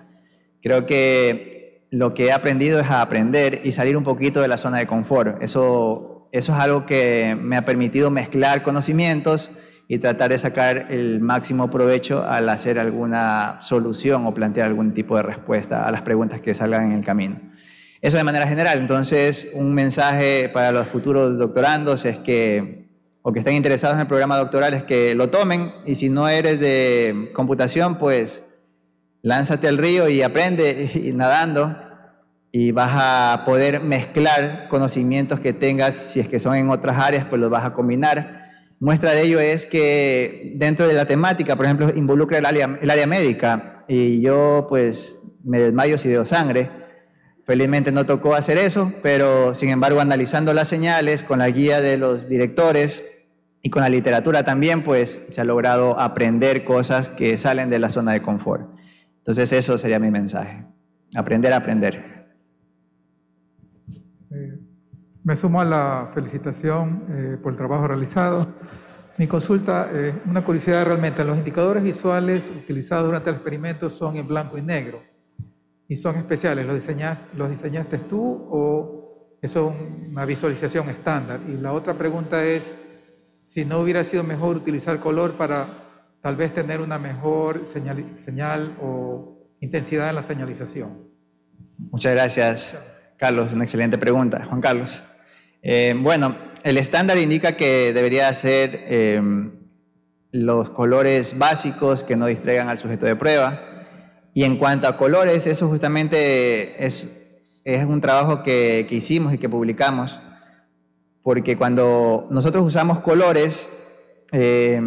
Speaker 2: creo que lo que he aprendido es a aprender y salir un poquito de la zona de confort. Eso, eso es algo que me ha permitido mezclar conocimientos y tratar de sacar el máximo provecho al hacer alguna solución o plantear algún tipo de respuesta a las preguntas que salgan en el camino. Eso de manera general. Entonces, un mensaje para los futuros doctorandos es que o que estén interesados en el programa doctoral es que lo tomen y si no eres de computación, pues lánzate al río y aprende y nadando y vas a poder mezclar conocimientos que tengas, si es que son en otras áreas, pues los vas a combinar. Muestra de ello es que dentro de la temática, por ejemplo, involucra el área, el área médica y yo pues me desmayo si veo sangre. Felizmente no tocó hacer eso, pero sin embargo analizando las señales con la guía de los directores, y con la literatura también, pues se ha logrado aprender cosas que salen de la zona de confort. Entonces eso sería mi mensaje. Aprender a aprender.
Speaker 10: Eh, me sumo a la felicitación eh, por el trabajo realizado. Mi consulta, es una curiosidad realmente, los indicadores visuales utilizados durante el experimento son en blanco y negro y son especiales. ¿Los, los diseñaste tú o es una visualización estándar? Y la otra pregunta es, si no hubiera sido mejor utilizar color para tal vez tener una mejor señal, o intensidad en la señalización.
Speaker 2: Muchas gracias, Carlos. Una excelente pregunta. Juan Carlos. Eh, bueno, el estándar indica que debería ser eh, los colores básicos que no distraigan al sujeto de prueba. Y en cuanto a colores, eso justamente es, es un trabajo que, que hicimos y que publicamos porque cuando nosotros usamos colores, eh,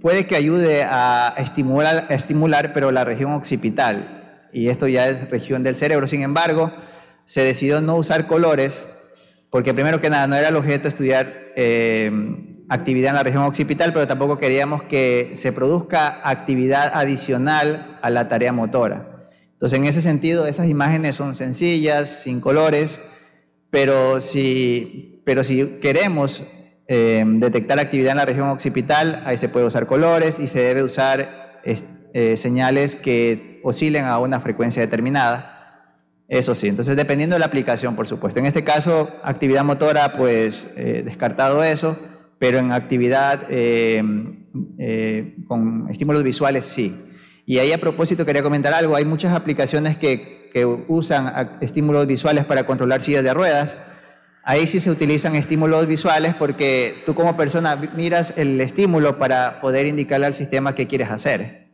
Speaker 2: puede que ayude a estimular, estimular, pero la región occipital, y esto ya es región del cerebro. Sin embargo, se decidió no usar colores, porque primero que nada no era el objeto estudiar eh, actividad en la región occipital, pero tampoco queríamos que se produzca actividad adicional a la tarea motora. Entonces, en ese sentido, esas imágenes son sencillas, sin colores, pero si pero si queremos eh, detectar actividad en la región occipital, ahí se puede usar colores y se debe usar eh, señales que oscilen a una frecuencia determinada. Eso sí, entonces dependiendo de la aplicación, por supuesto. En este caso, actividad motora, pues eh, descartado eso, pero en actividad con estímulos visuales sí. Y ahí a propósito quería comentar algo, hay muchas aplicaciones que, que usan estímulos visuales para controlar sillas de ruedas. Ahí sí se utilizan estímulos visuales porque tú como persona miras el estímulo para poder indicarle al sistema qué quieres hacer.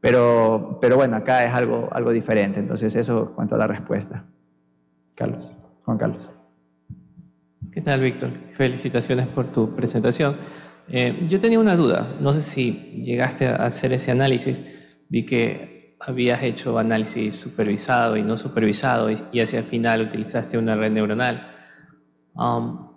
Speaker 2: Pero, pero bueno, acá es algo, algo diferente. Entonces eso cuanto a la respuesta. Carlos, Juan Carlos.
Speaker 11: ¿Qué tal, Víctor? Felicitaciones por tu presentación. Eh, yo tenía una duda, no sé si llegaste a hacer ese análisis. Vi que habías hecho análisis supervisado y no supervisado y, y hacia el final utilizaste una red neuronal. Um,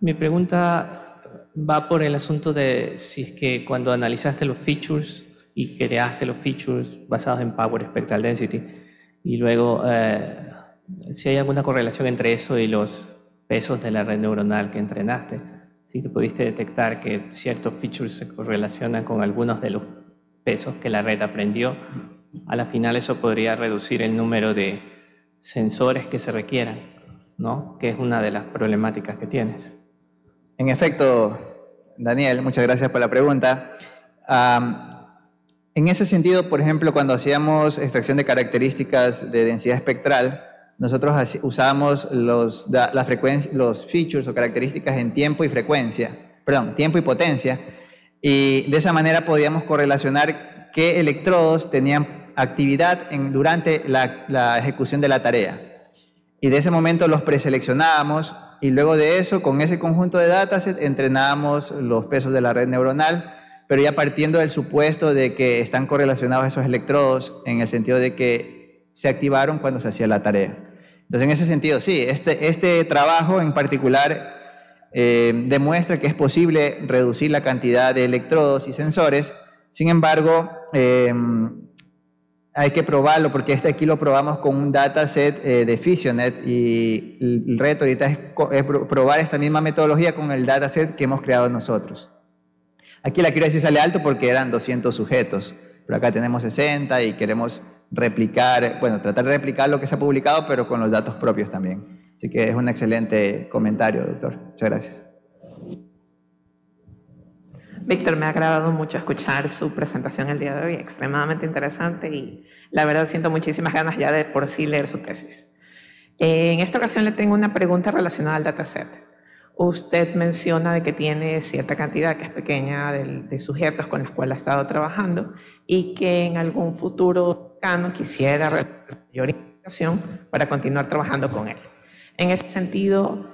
Speaker 11: mi pregunta va por el asunto de si es que cuando analizaste los features y creaste los features basados en Power Spectral Density y luego eh, si hay alguna correlación entre eso y los pesos de la red neuronal que entrenaste, si que pudiste detectar que ciertos features se correlacionan con algunos de los pesos que la red aprendió, a la final eso podría reducir el número de sensores que se requieran. ¿no? que es una de las problemáticas que tienes.
Speaker 2: En efecto, Daniel, muchas gracias por la pregunta. en ese sentido, por ejemplo, cuando hacíamos extracción de características de densidad espectral, nosotros usábamos los, la los features o características en tiempo y frecuencia, perdón, tiempo y potencia, y de esa manera podíamos correlacionar qué electrodos tenían actividad en, durante la, la ejecución de la tarea. Y de ese momento los preseleccionábamos y luego de eso, con ese conjunto de datasets, entrenábamos los pesos de la red neuronal pero ya partiendo del supuesto de que están correlacionados esos electrodos en el sentido de que se activaron cuando se hacía la tarea. Entonces, en ese sentido, sí, este, este trabajo en particular eh, demuestra que es posible reducir la cantidad de electrodos y sensores. Sin embargo, eh, hay que probarlo porque este aquí lo probamos con un dataset eh, de Fissionet y el reto ahorita es, es, probar esta misma metodología con el dataset que hemos creado nosotros. Aquí la accuracy sale alto porque eran 200 sujetos, pero acá tenemos 60 y queremos replicar, bueno, tratar de replicar lo que se ha publicado, pero con los datos propios también. Así que es un excelente comentario, doctor. Muchas gracias.
Speaker 12: Víctor, me ha agradado mucho escuchar su presentación el día de hoy, extremadamente interesante y la verdad siento muchísimas ganas ya de por sí leer su tesis. En esta ocasión le tengo una pregunta relacionada al dataset. Usted menciona de que tiene cierta cantidad, que es pequeña, de, de sujetos con los cuales ha estado trabajando y que en algún futuro Cano quisiera mayor información para continuar trabajando con él. En ese sentido,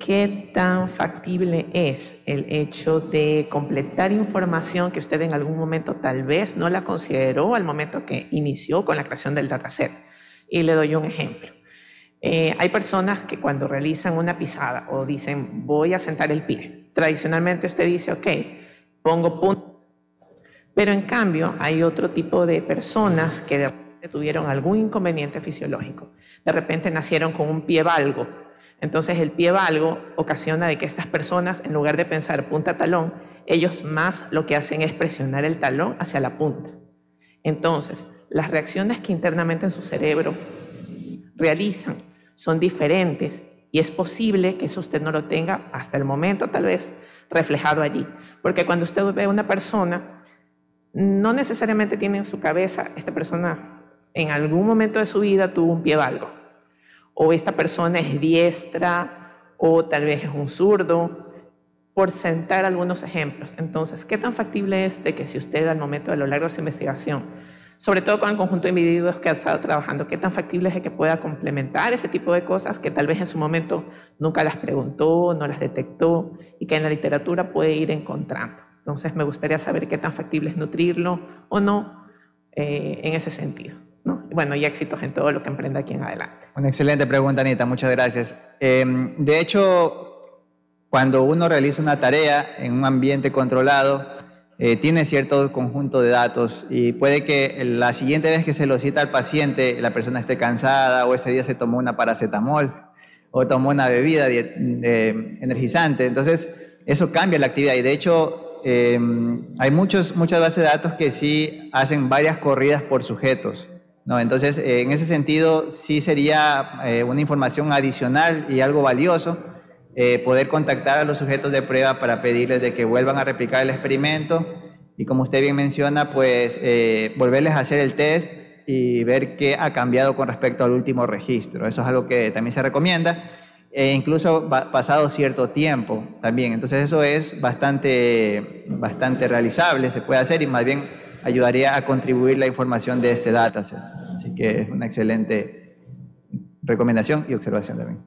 Speaker 12: ¿qué tan factible es el hecho de completar información que usted en algún momento tal vez no la consideró al momento que inició con la creación del dataset? Y le doy un ejemplo. Eh, hay personas que cuando realizan una pisada o dicen voy a sentar el pie, tradicionalmente usted dice, ok, pongo punto pero en cambio hay otro tipo de personas que de repente tuvieron algún inconveniente fisiológico. De repente nacieron con un pie valgo. Entonces el pie valgo ocasiona de que estas personas, en lugar de pensar punta talón, ellos más lo que hacen es presionar el talón hacia la punta. Entonces, las reacciones que internamente en su cerebro realizan son diferentes y es posible que eso usted no lo tenga hasta el momento tal vez reflejado allí. Porque cuando usted ve a una persona no necesariamente tiene en su cabeza, esta persona en algún momento de su vida tuvo un pie valgo, o esta persona es diestra, o tal vez es un zurdo, por sentar algunos ejemplos. Entonces, ¿qué tan factible es de que si usted al momento de lo largo de su investigación, sobre todo con el conjunto de individuos que ha estado trabajando, qué tan factible es de que pueda complementar ese tipo de cosas que tal vez en su momento nunca las preguntó, no las detectó y que en la literatura puede ir encontrando? Entonces me gustaría saber qué tan factible es nutrirlo o no eh, en ese sentido. ¿no? Bueno, y éxitos en todo lo que emprenda aquí en adelante.
Speaker 2: Una excelente pregunta, Anita. Muchas gracias. Em, de hecho, cuando uno realiza una tarea en un ambiente controlado, eh, tiene cierto conjunto de datos y puede que la siguiente vez que se lo cita al paciente, la persona esté cansada o ese día se tomó una paracetamol o tomó una bebida energizante. Entonces, eso cambia la actividad y de hecho eh, hay muchos, muchas bases de datos que sí hacen varias corridas por sujetos. ¿no? Entonces, eh, en ese sentido, sí sería eh, una información adicional y algo valioso poder contactar a los sujetos de prueba para pedirles de que vuelvan a replicar el experimento y como usted bien menciona, pues volverles a hacer el test y ver qué ha cambiado con respecto al último registro. Eso es algo que también se recomienda e incluso pasado cierto tiempo también. Entonces eso es bastante, bastante realizable, se puede hacer y más bien ayudaría a contribuir la información de este dataset. Así que es una excelente recomendación y observación también.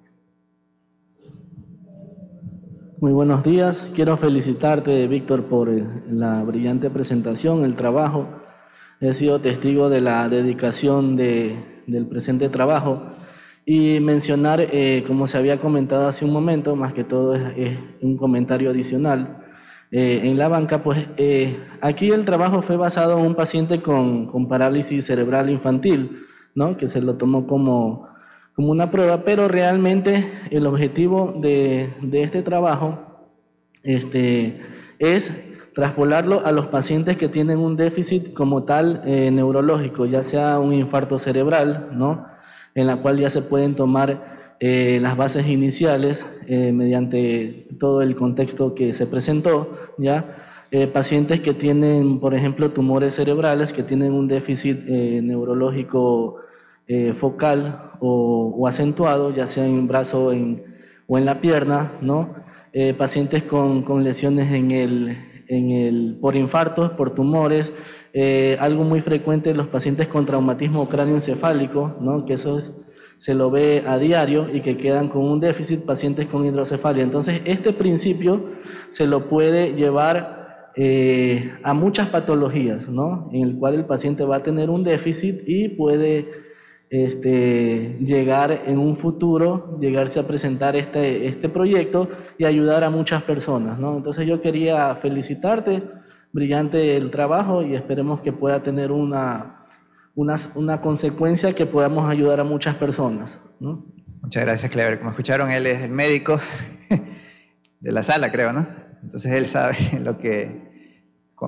Speaker 13: Muy buenos días. Quiero felicitarte, Víctor, por la brillante presentación, el trabajo. He sido testigo de la dedicación de, del presente trabajo y mencionar, eh, como se había comentado hace un momento, más que todo es, un comentario adicional, eh, en la banca, pues eh, aquí el trabajo fue basado en un paciente con, con, parálisis cerebral infantil, ¿no? que se lo tomó como, como una prueba, pero realmente el objetivo de, de este trabajo este, es traspolarlo a los pacientes que tienen un déficit como tal neurológico, ya sea un infarto cerebral, ¿no? En la cual ya se pueden tomar eh, las bases iniciales eh, mediante todo el contexto que se presentó, ¿ya? Eh, pacientes que tienen, por ejemplo, tumores cerebrales, que tienen un déficit neurológico focal o, acentuado, ya sea en un brazo o en la pierna, ¿no? pacientes con, con, lesiones en el, en el, por infartos, por tumores, eh, algo muy frecuente en los pacientes con traumatismo cráneoencefálico, ¿no? que eso se lo ve a diario y que quedan con un déficit, pacientes con hidrocefalia. Entonces, este principio se lo puede llevar eh, a muchas patologías, ¿no? En el cual el paciente va a tener un déficit y puede este, llegar en un futuro, llegarse a presentar este, este proyecto y ayudar a muchas personas. Entonces yo quería felicitarte, brillante el trabajo y esperemos que pueda tener una, una, una consecuencia que podamos ayudar a muchas personas, ¿no?
Speaker 2: Muchas gracias, Clever. Como escucharon, él es el médico de la sala, creo, ¿no? Entonces él sabe lo que,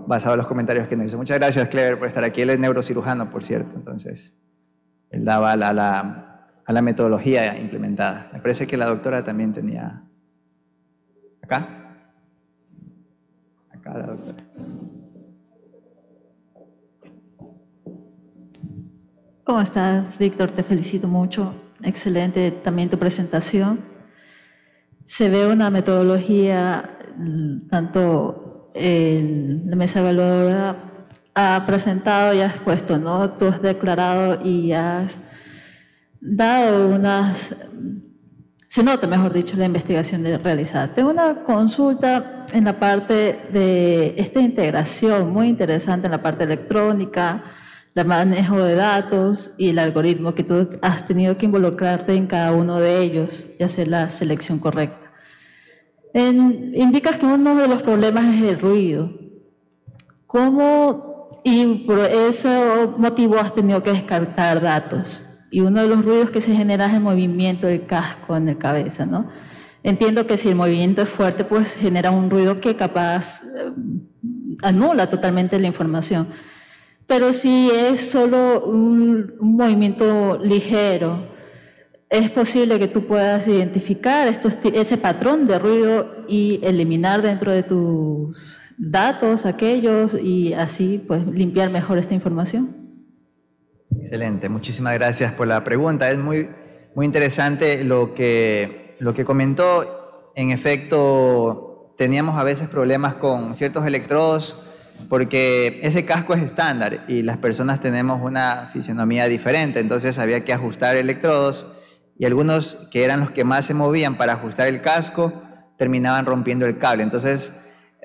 Speaker 2: basado en los comentarios que nos hizo. Muchas gracias, Clever, por estar aquí. Él es neurocirujano, por cierto, entonces él daba a la, a la metodología implementada. Me parece que la doctora también tenía... ¿Acá? Acá la doctora.
Speaker 14: ¿Cómo estás, Víctor? Te felicito mucho. Excelente también tu presentación. Se ve una metodología, tanto el, la mesa evaluadora ha presentado y ha expuesto, ¿no? Tú has declarado y has dado unas, se nota, mejor dicho, la investigación realizada. Tengo una consulta en la parte de esta integración muy interesante en la parte electrónica, el manejo de datos y el algoritmo que tú has tenido que involucrarte en cada uno de ellos y hacer la selección correcta. En, indicas que uno de los problemas es el ruido. ¿Cómo, y por ese motivo has tenido que descartar datos? Y uno de los ruidos que se genera es el movimiento del casco en la cabeza, ¿no? Entiendo que si el movimiento es fuerte, pues genera un ruido que capaz eh, anula totalmente la información pero si es solo un, movimiento ligero, es posible que tú puedas identificar ese patrón de ruido y eliminar dentro de tus datos aquellos y así pues limpiar mejor esta información.
Speaker 2: Excelente, muchísimas gracias por la pregunta. Es muy, muy interesante lo que, lo que comentó. En efecto, teníamos a veces problemas con ciertos electrodos porque ese casco es estándar y las personas tenemos una fisionomía diferente, entonces había que ajustar electrodos y algunos que eran los que más se movían para ajustar el casco terminaban rompiendo el cable. Entonces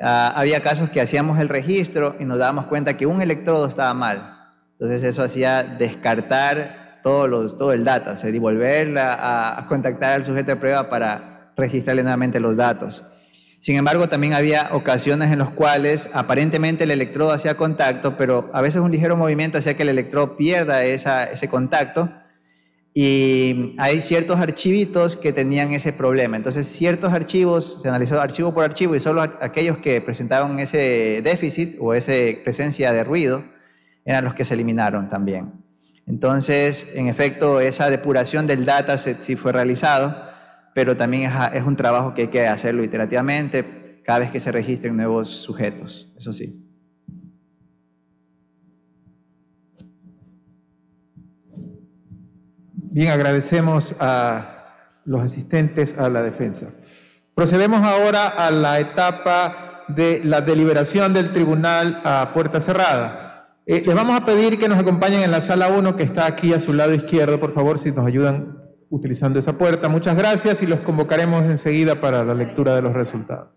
Speaker 2: ah, había casos que hacíamos el registro y nos dábamos cuenta que un electrodo estaba mal. Entonces eso hacía descartar los, todo el data, se devolver a, a contactar al sujeto de prueba para registrarle nuevamente los datos. Sin embargo, también había ocasiones en las cuales aparentemente el electrodo hacía contacto, pero a veces un ligero movimiento hacía que el electrodo pierda ese contacto. Y hay ciertos archivitos que tenían ese problema. Entonces, ciertos archivos, se analizó archivo por archivo y solo aquellos que presentaban ese déficit o esa presencia de ruido eran los que se eliminaron también. Entonces, en efecto, esa depuración del dataset sí fue realizado pero también es, un trabajo que hay que hacerlo iterativamente cada vez que se registren nuevos sujetos, eso sí.
Speaker 1: Bien, agradecemos a los asistentes a la defensa. Procedemos ahora a la etapa de la deliberación del tribunal a puerta cerrada. Eh, les vamos a pedir que nos acompañen en la sala 1 que está aquí a su lado izquierdo, por favor, si nos ayudan utilizando esa puerta. Muchas gracias y los convocaremos enseguida para la lectura de los resultados.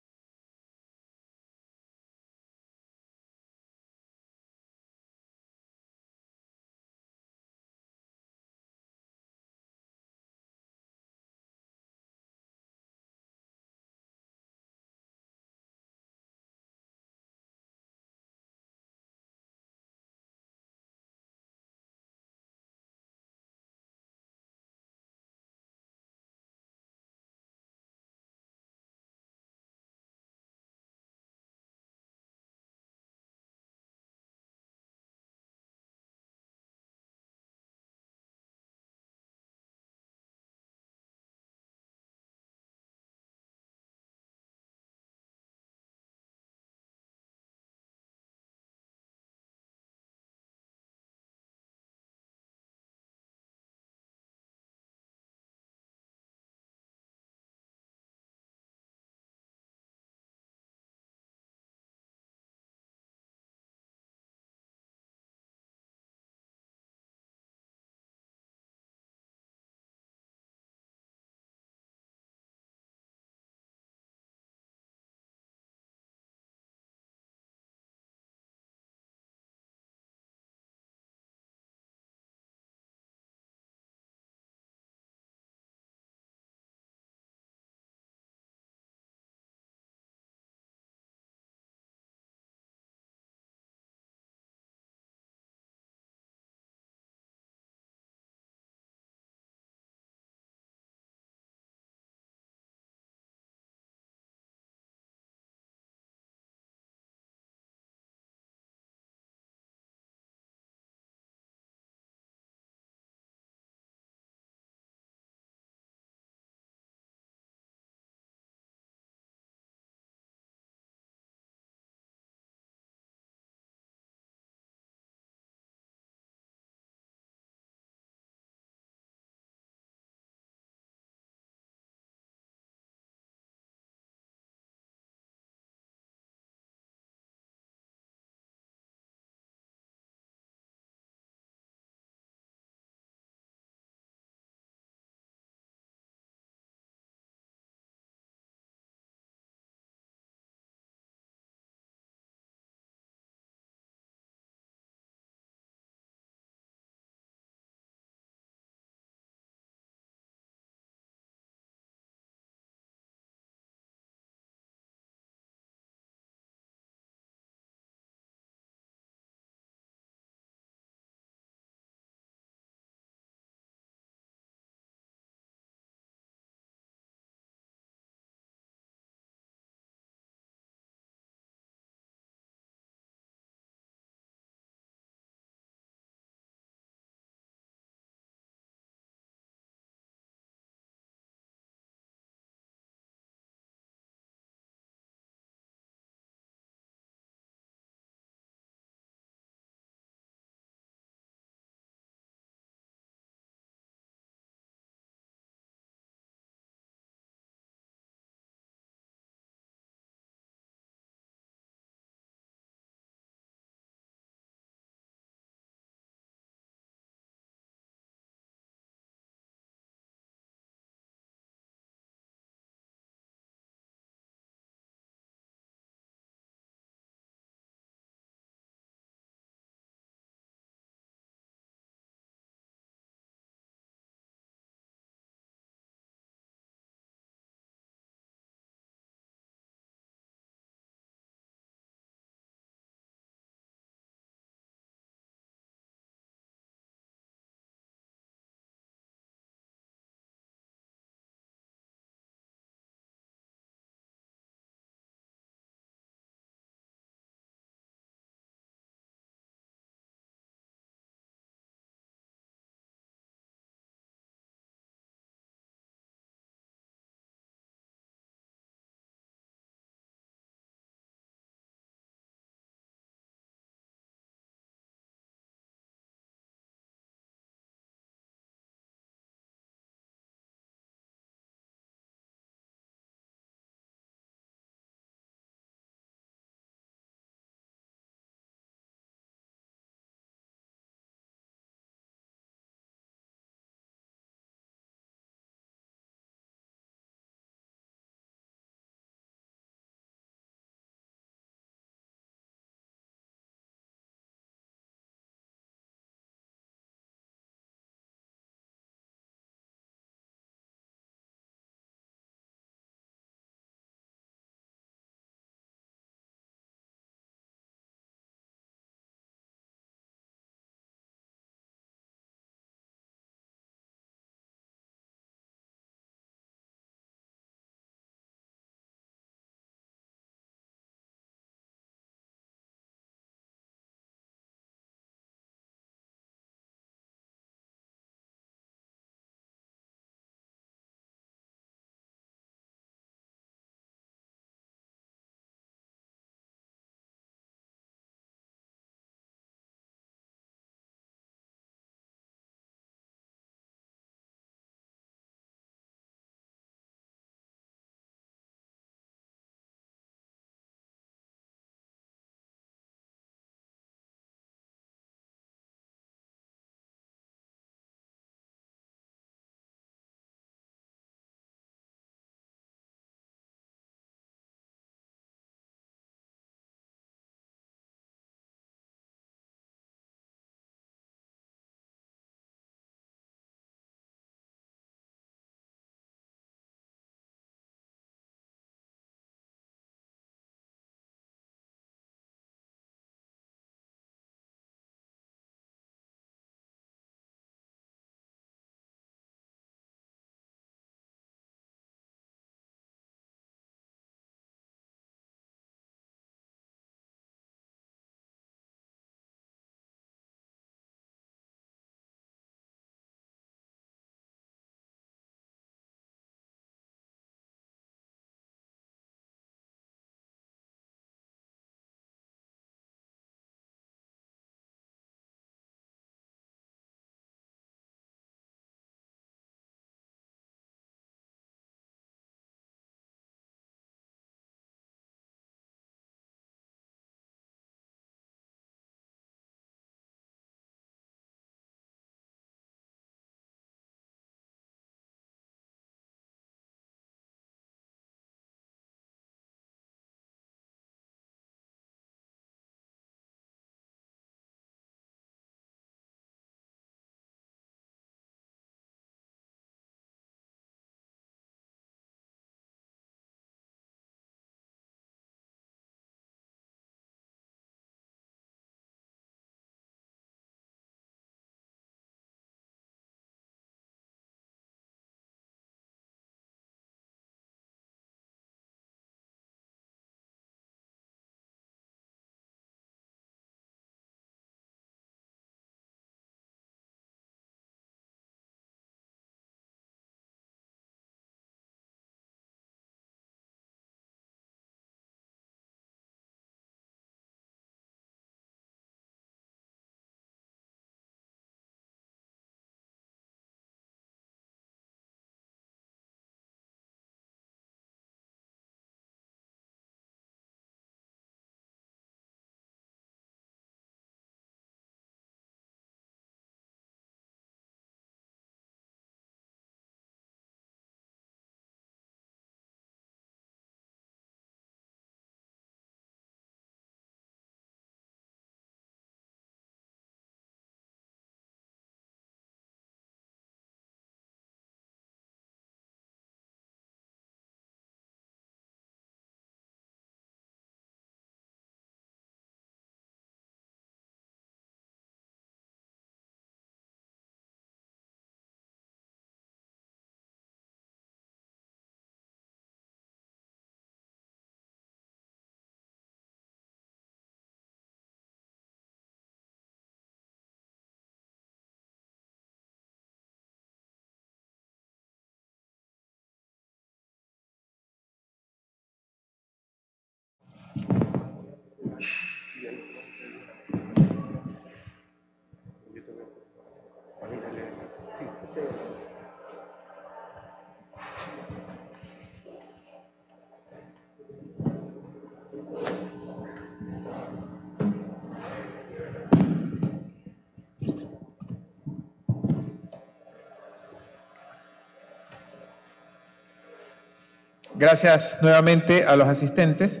Speaker 1: Gracias nuevamente a los asistentes.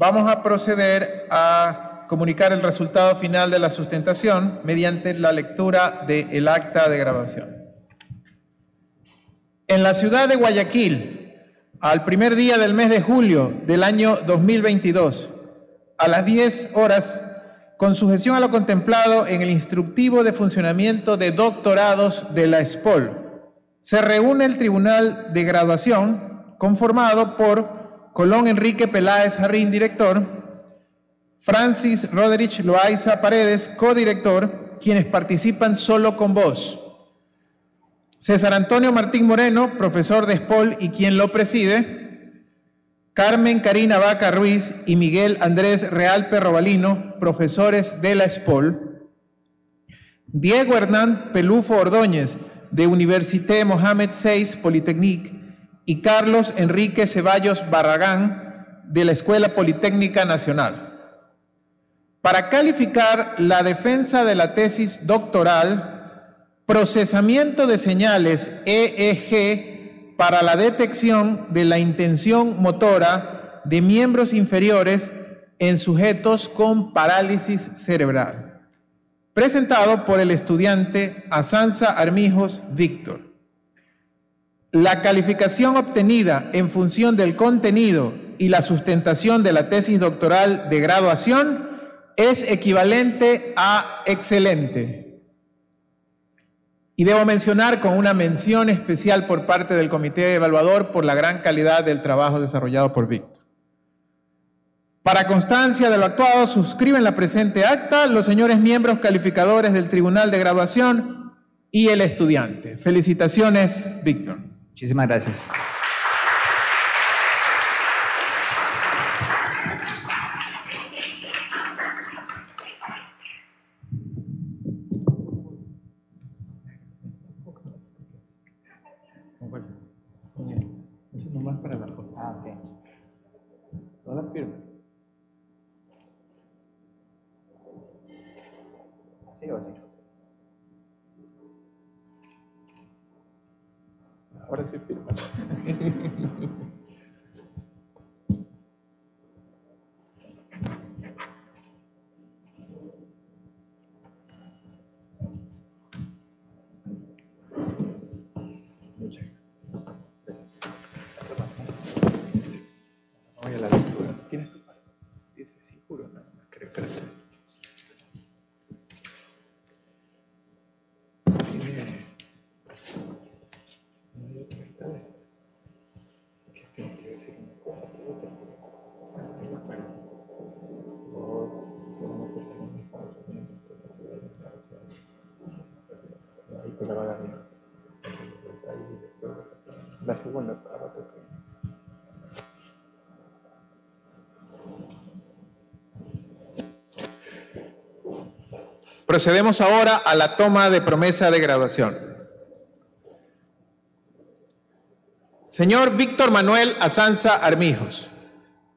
Speaker 1: Vamos a proceder a comunicar el resultado final de la sustentación mediante la lectura del acta de grabación. En la ciudad de Guayaquil, al primer día del mes de julio del año 2022, a las 10 horas, con sujeción a lo contemplado en el instructivo de funcionamiento de doctorados de la SPOL, se reúne el Tribunal de Graduación conformado por Colón Enrique Peláez Jarrín, director, Francis Roderich Loaiza Paredes, codirector, quienes participan solo con voz. César Antonio Martín Moreno, profesor de SPOL y quien lo preside. Carmen Karina Vaca Ruiz y Miguel Andrés Real Perrobalino, profesores de la SPOL. Diego Hernán Pelufo Ordóñez, de Université Mohamed VI Polytechnique, y Carlos Enrique Ceballos Barragán, de la Escuela Politécnica Nacional. Para calificar la defensa de la tesis doctoral, procesamiento de señales EEG para la detección de la intención motora de miembros inferiores en sujetos con parálisis cerebral. Presentado por el estudiante Asanza Armijos Víctor. La calificación obtenida en función del contenido y la sustentación de la tesis doctoral de graduación es equivalente a excelente. Y debo mencionar con una mención especial por parte del Comité Evaluador por la gran calidad del trabajo desarrollado por Víctor. Para constancia de lo actuado, suscriben la presente acta los señores miembros calificadores del Tribunal de Graduación y el estudiante. Felicitaciones, Víctor.
Speaker 2: Muchísimas gracias.
Speaker 15: Eso nomás para la foto. Ah, ok. No la firme.
Speaker 2: ¿Así o así?
Speaker 1: Ahora sí firma. Procedemos ahora a la toma de promesa de graduación. Señor Víctor Manuel Azanza Armijos,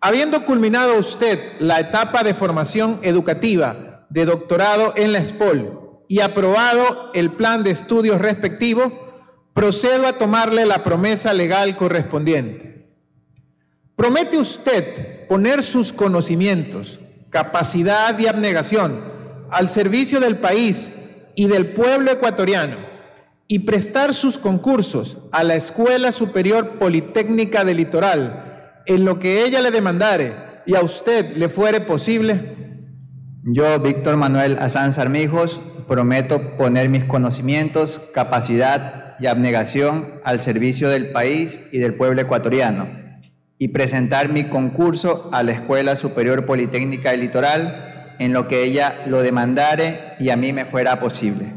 Speaker 1: habiendo culminado usted la etapa de formación educativa de doctorado en la SPOL y aprobado el plan de estudios respectivo, procedo a tomarle la promesa legal correspondiente. Promete usted poner sus conocimientos, capacidad y abnegación al servicio del país y del pueblo ecuatoriano y prestar sus concursos a la Escuela Superior Politécnica del Litoral en lo que ella le demandare y a usted le fuere posible?
Speaker 2: Yo, Víctor Manuel Azanza Armijos, prometo poner mis conocimientos, capacidad y abnegación al servicio del país y del pueblo ecuatoriano y presentar mi concurso a la Escuela Superior Politécnica del Litoral en lo que ella lo demandare y a mí me fuera posible.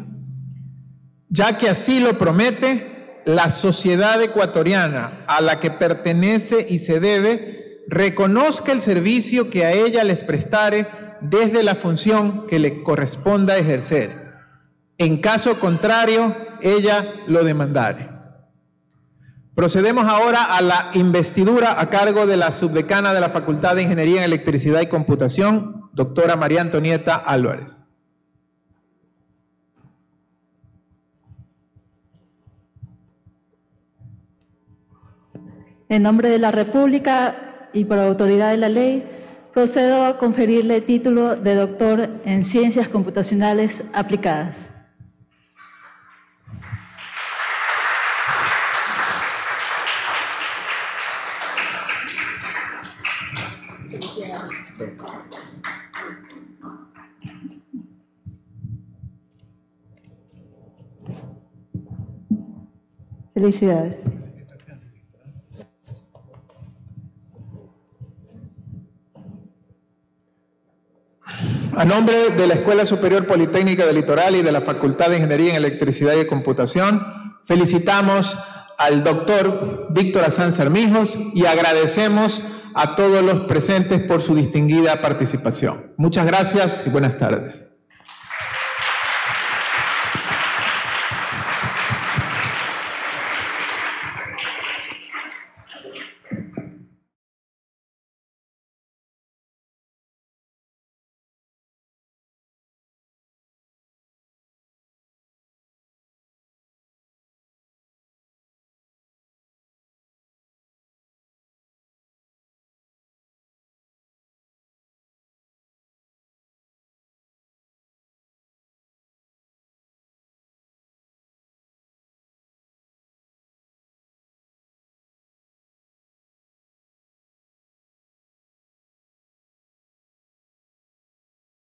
Speaker 1: Ya que así lo promete, la sociedad ecuatoriana a la que pertenece y se debe reconozca el servicio que a ella les prestare desde la función que le corresponda ejercer. En caso contrario, ella lo demandare. Procedemos ahora a la investidura a cargo de la subdecana de la Facultad de Ingeniería en Electricidad y Computación, doctora María Antonieta Álvarez.
Speaker 14: En nombre de la República y por autoridad de la ley, procedo a conferirle el título de doctor en Ciencias Computacionales Aplicadas. Felicidades.
Speaker 1: A nombre de la Escuela Superior Politécnica del Litoral y de la Facultad de Ingeniería en Electricidad y Computación, felicitamos al doctor Víctor Azán Sarmijos y agradecemos a todos los presentes por su distinguida participación. Muchas gracias y buenas tardes.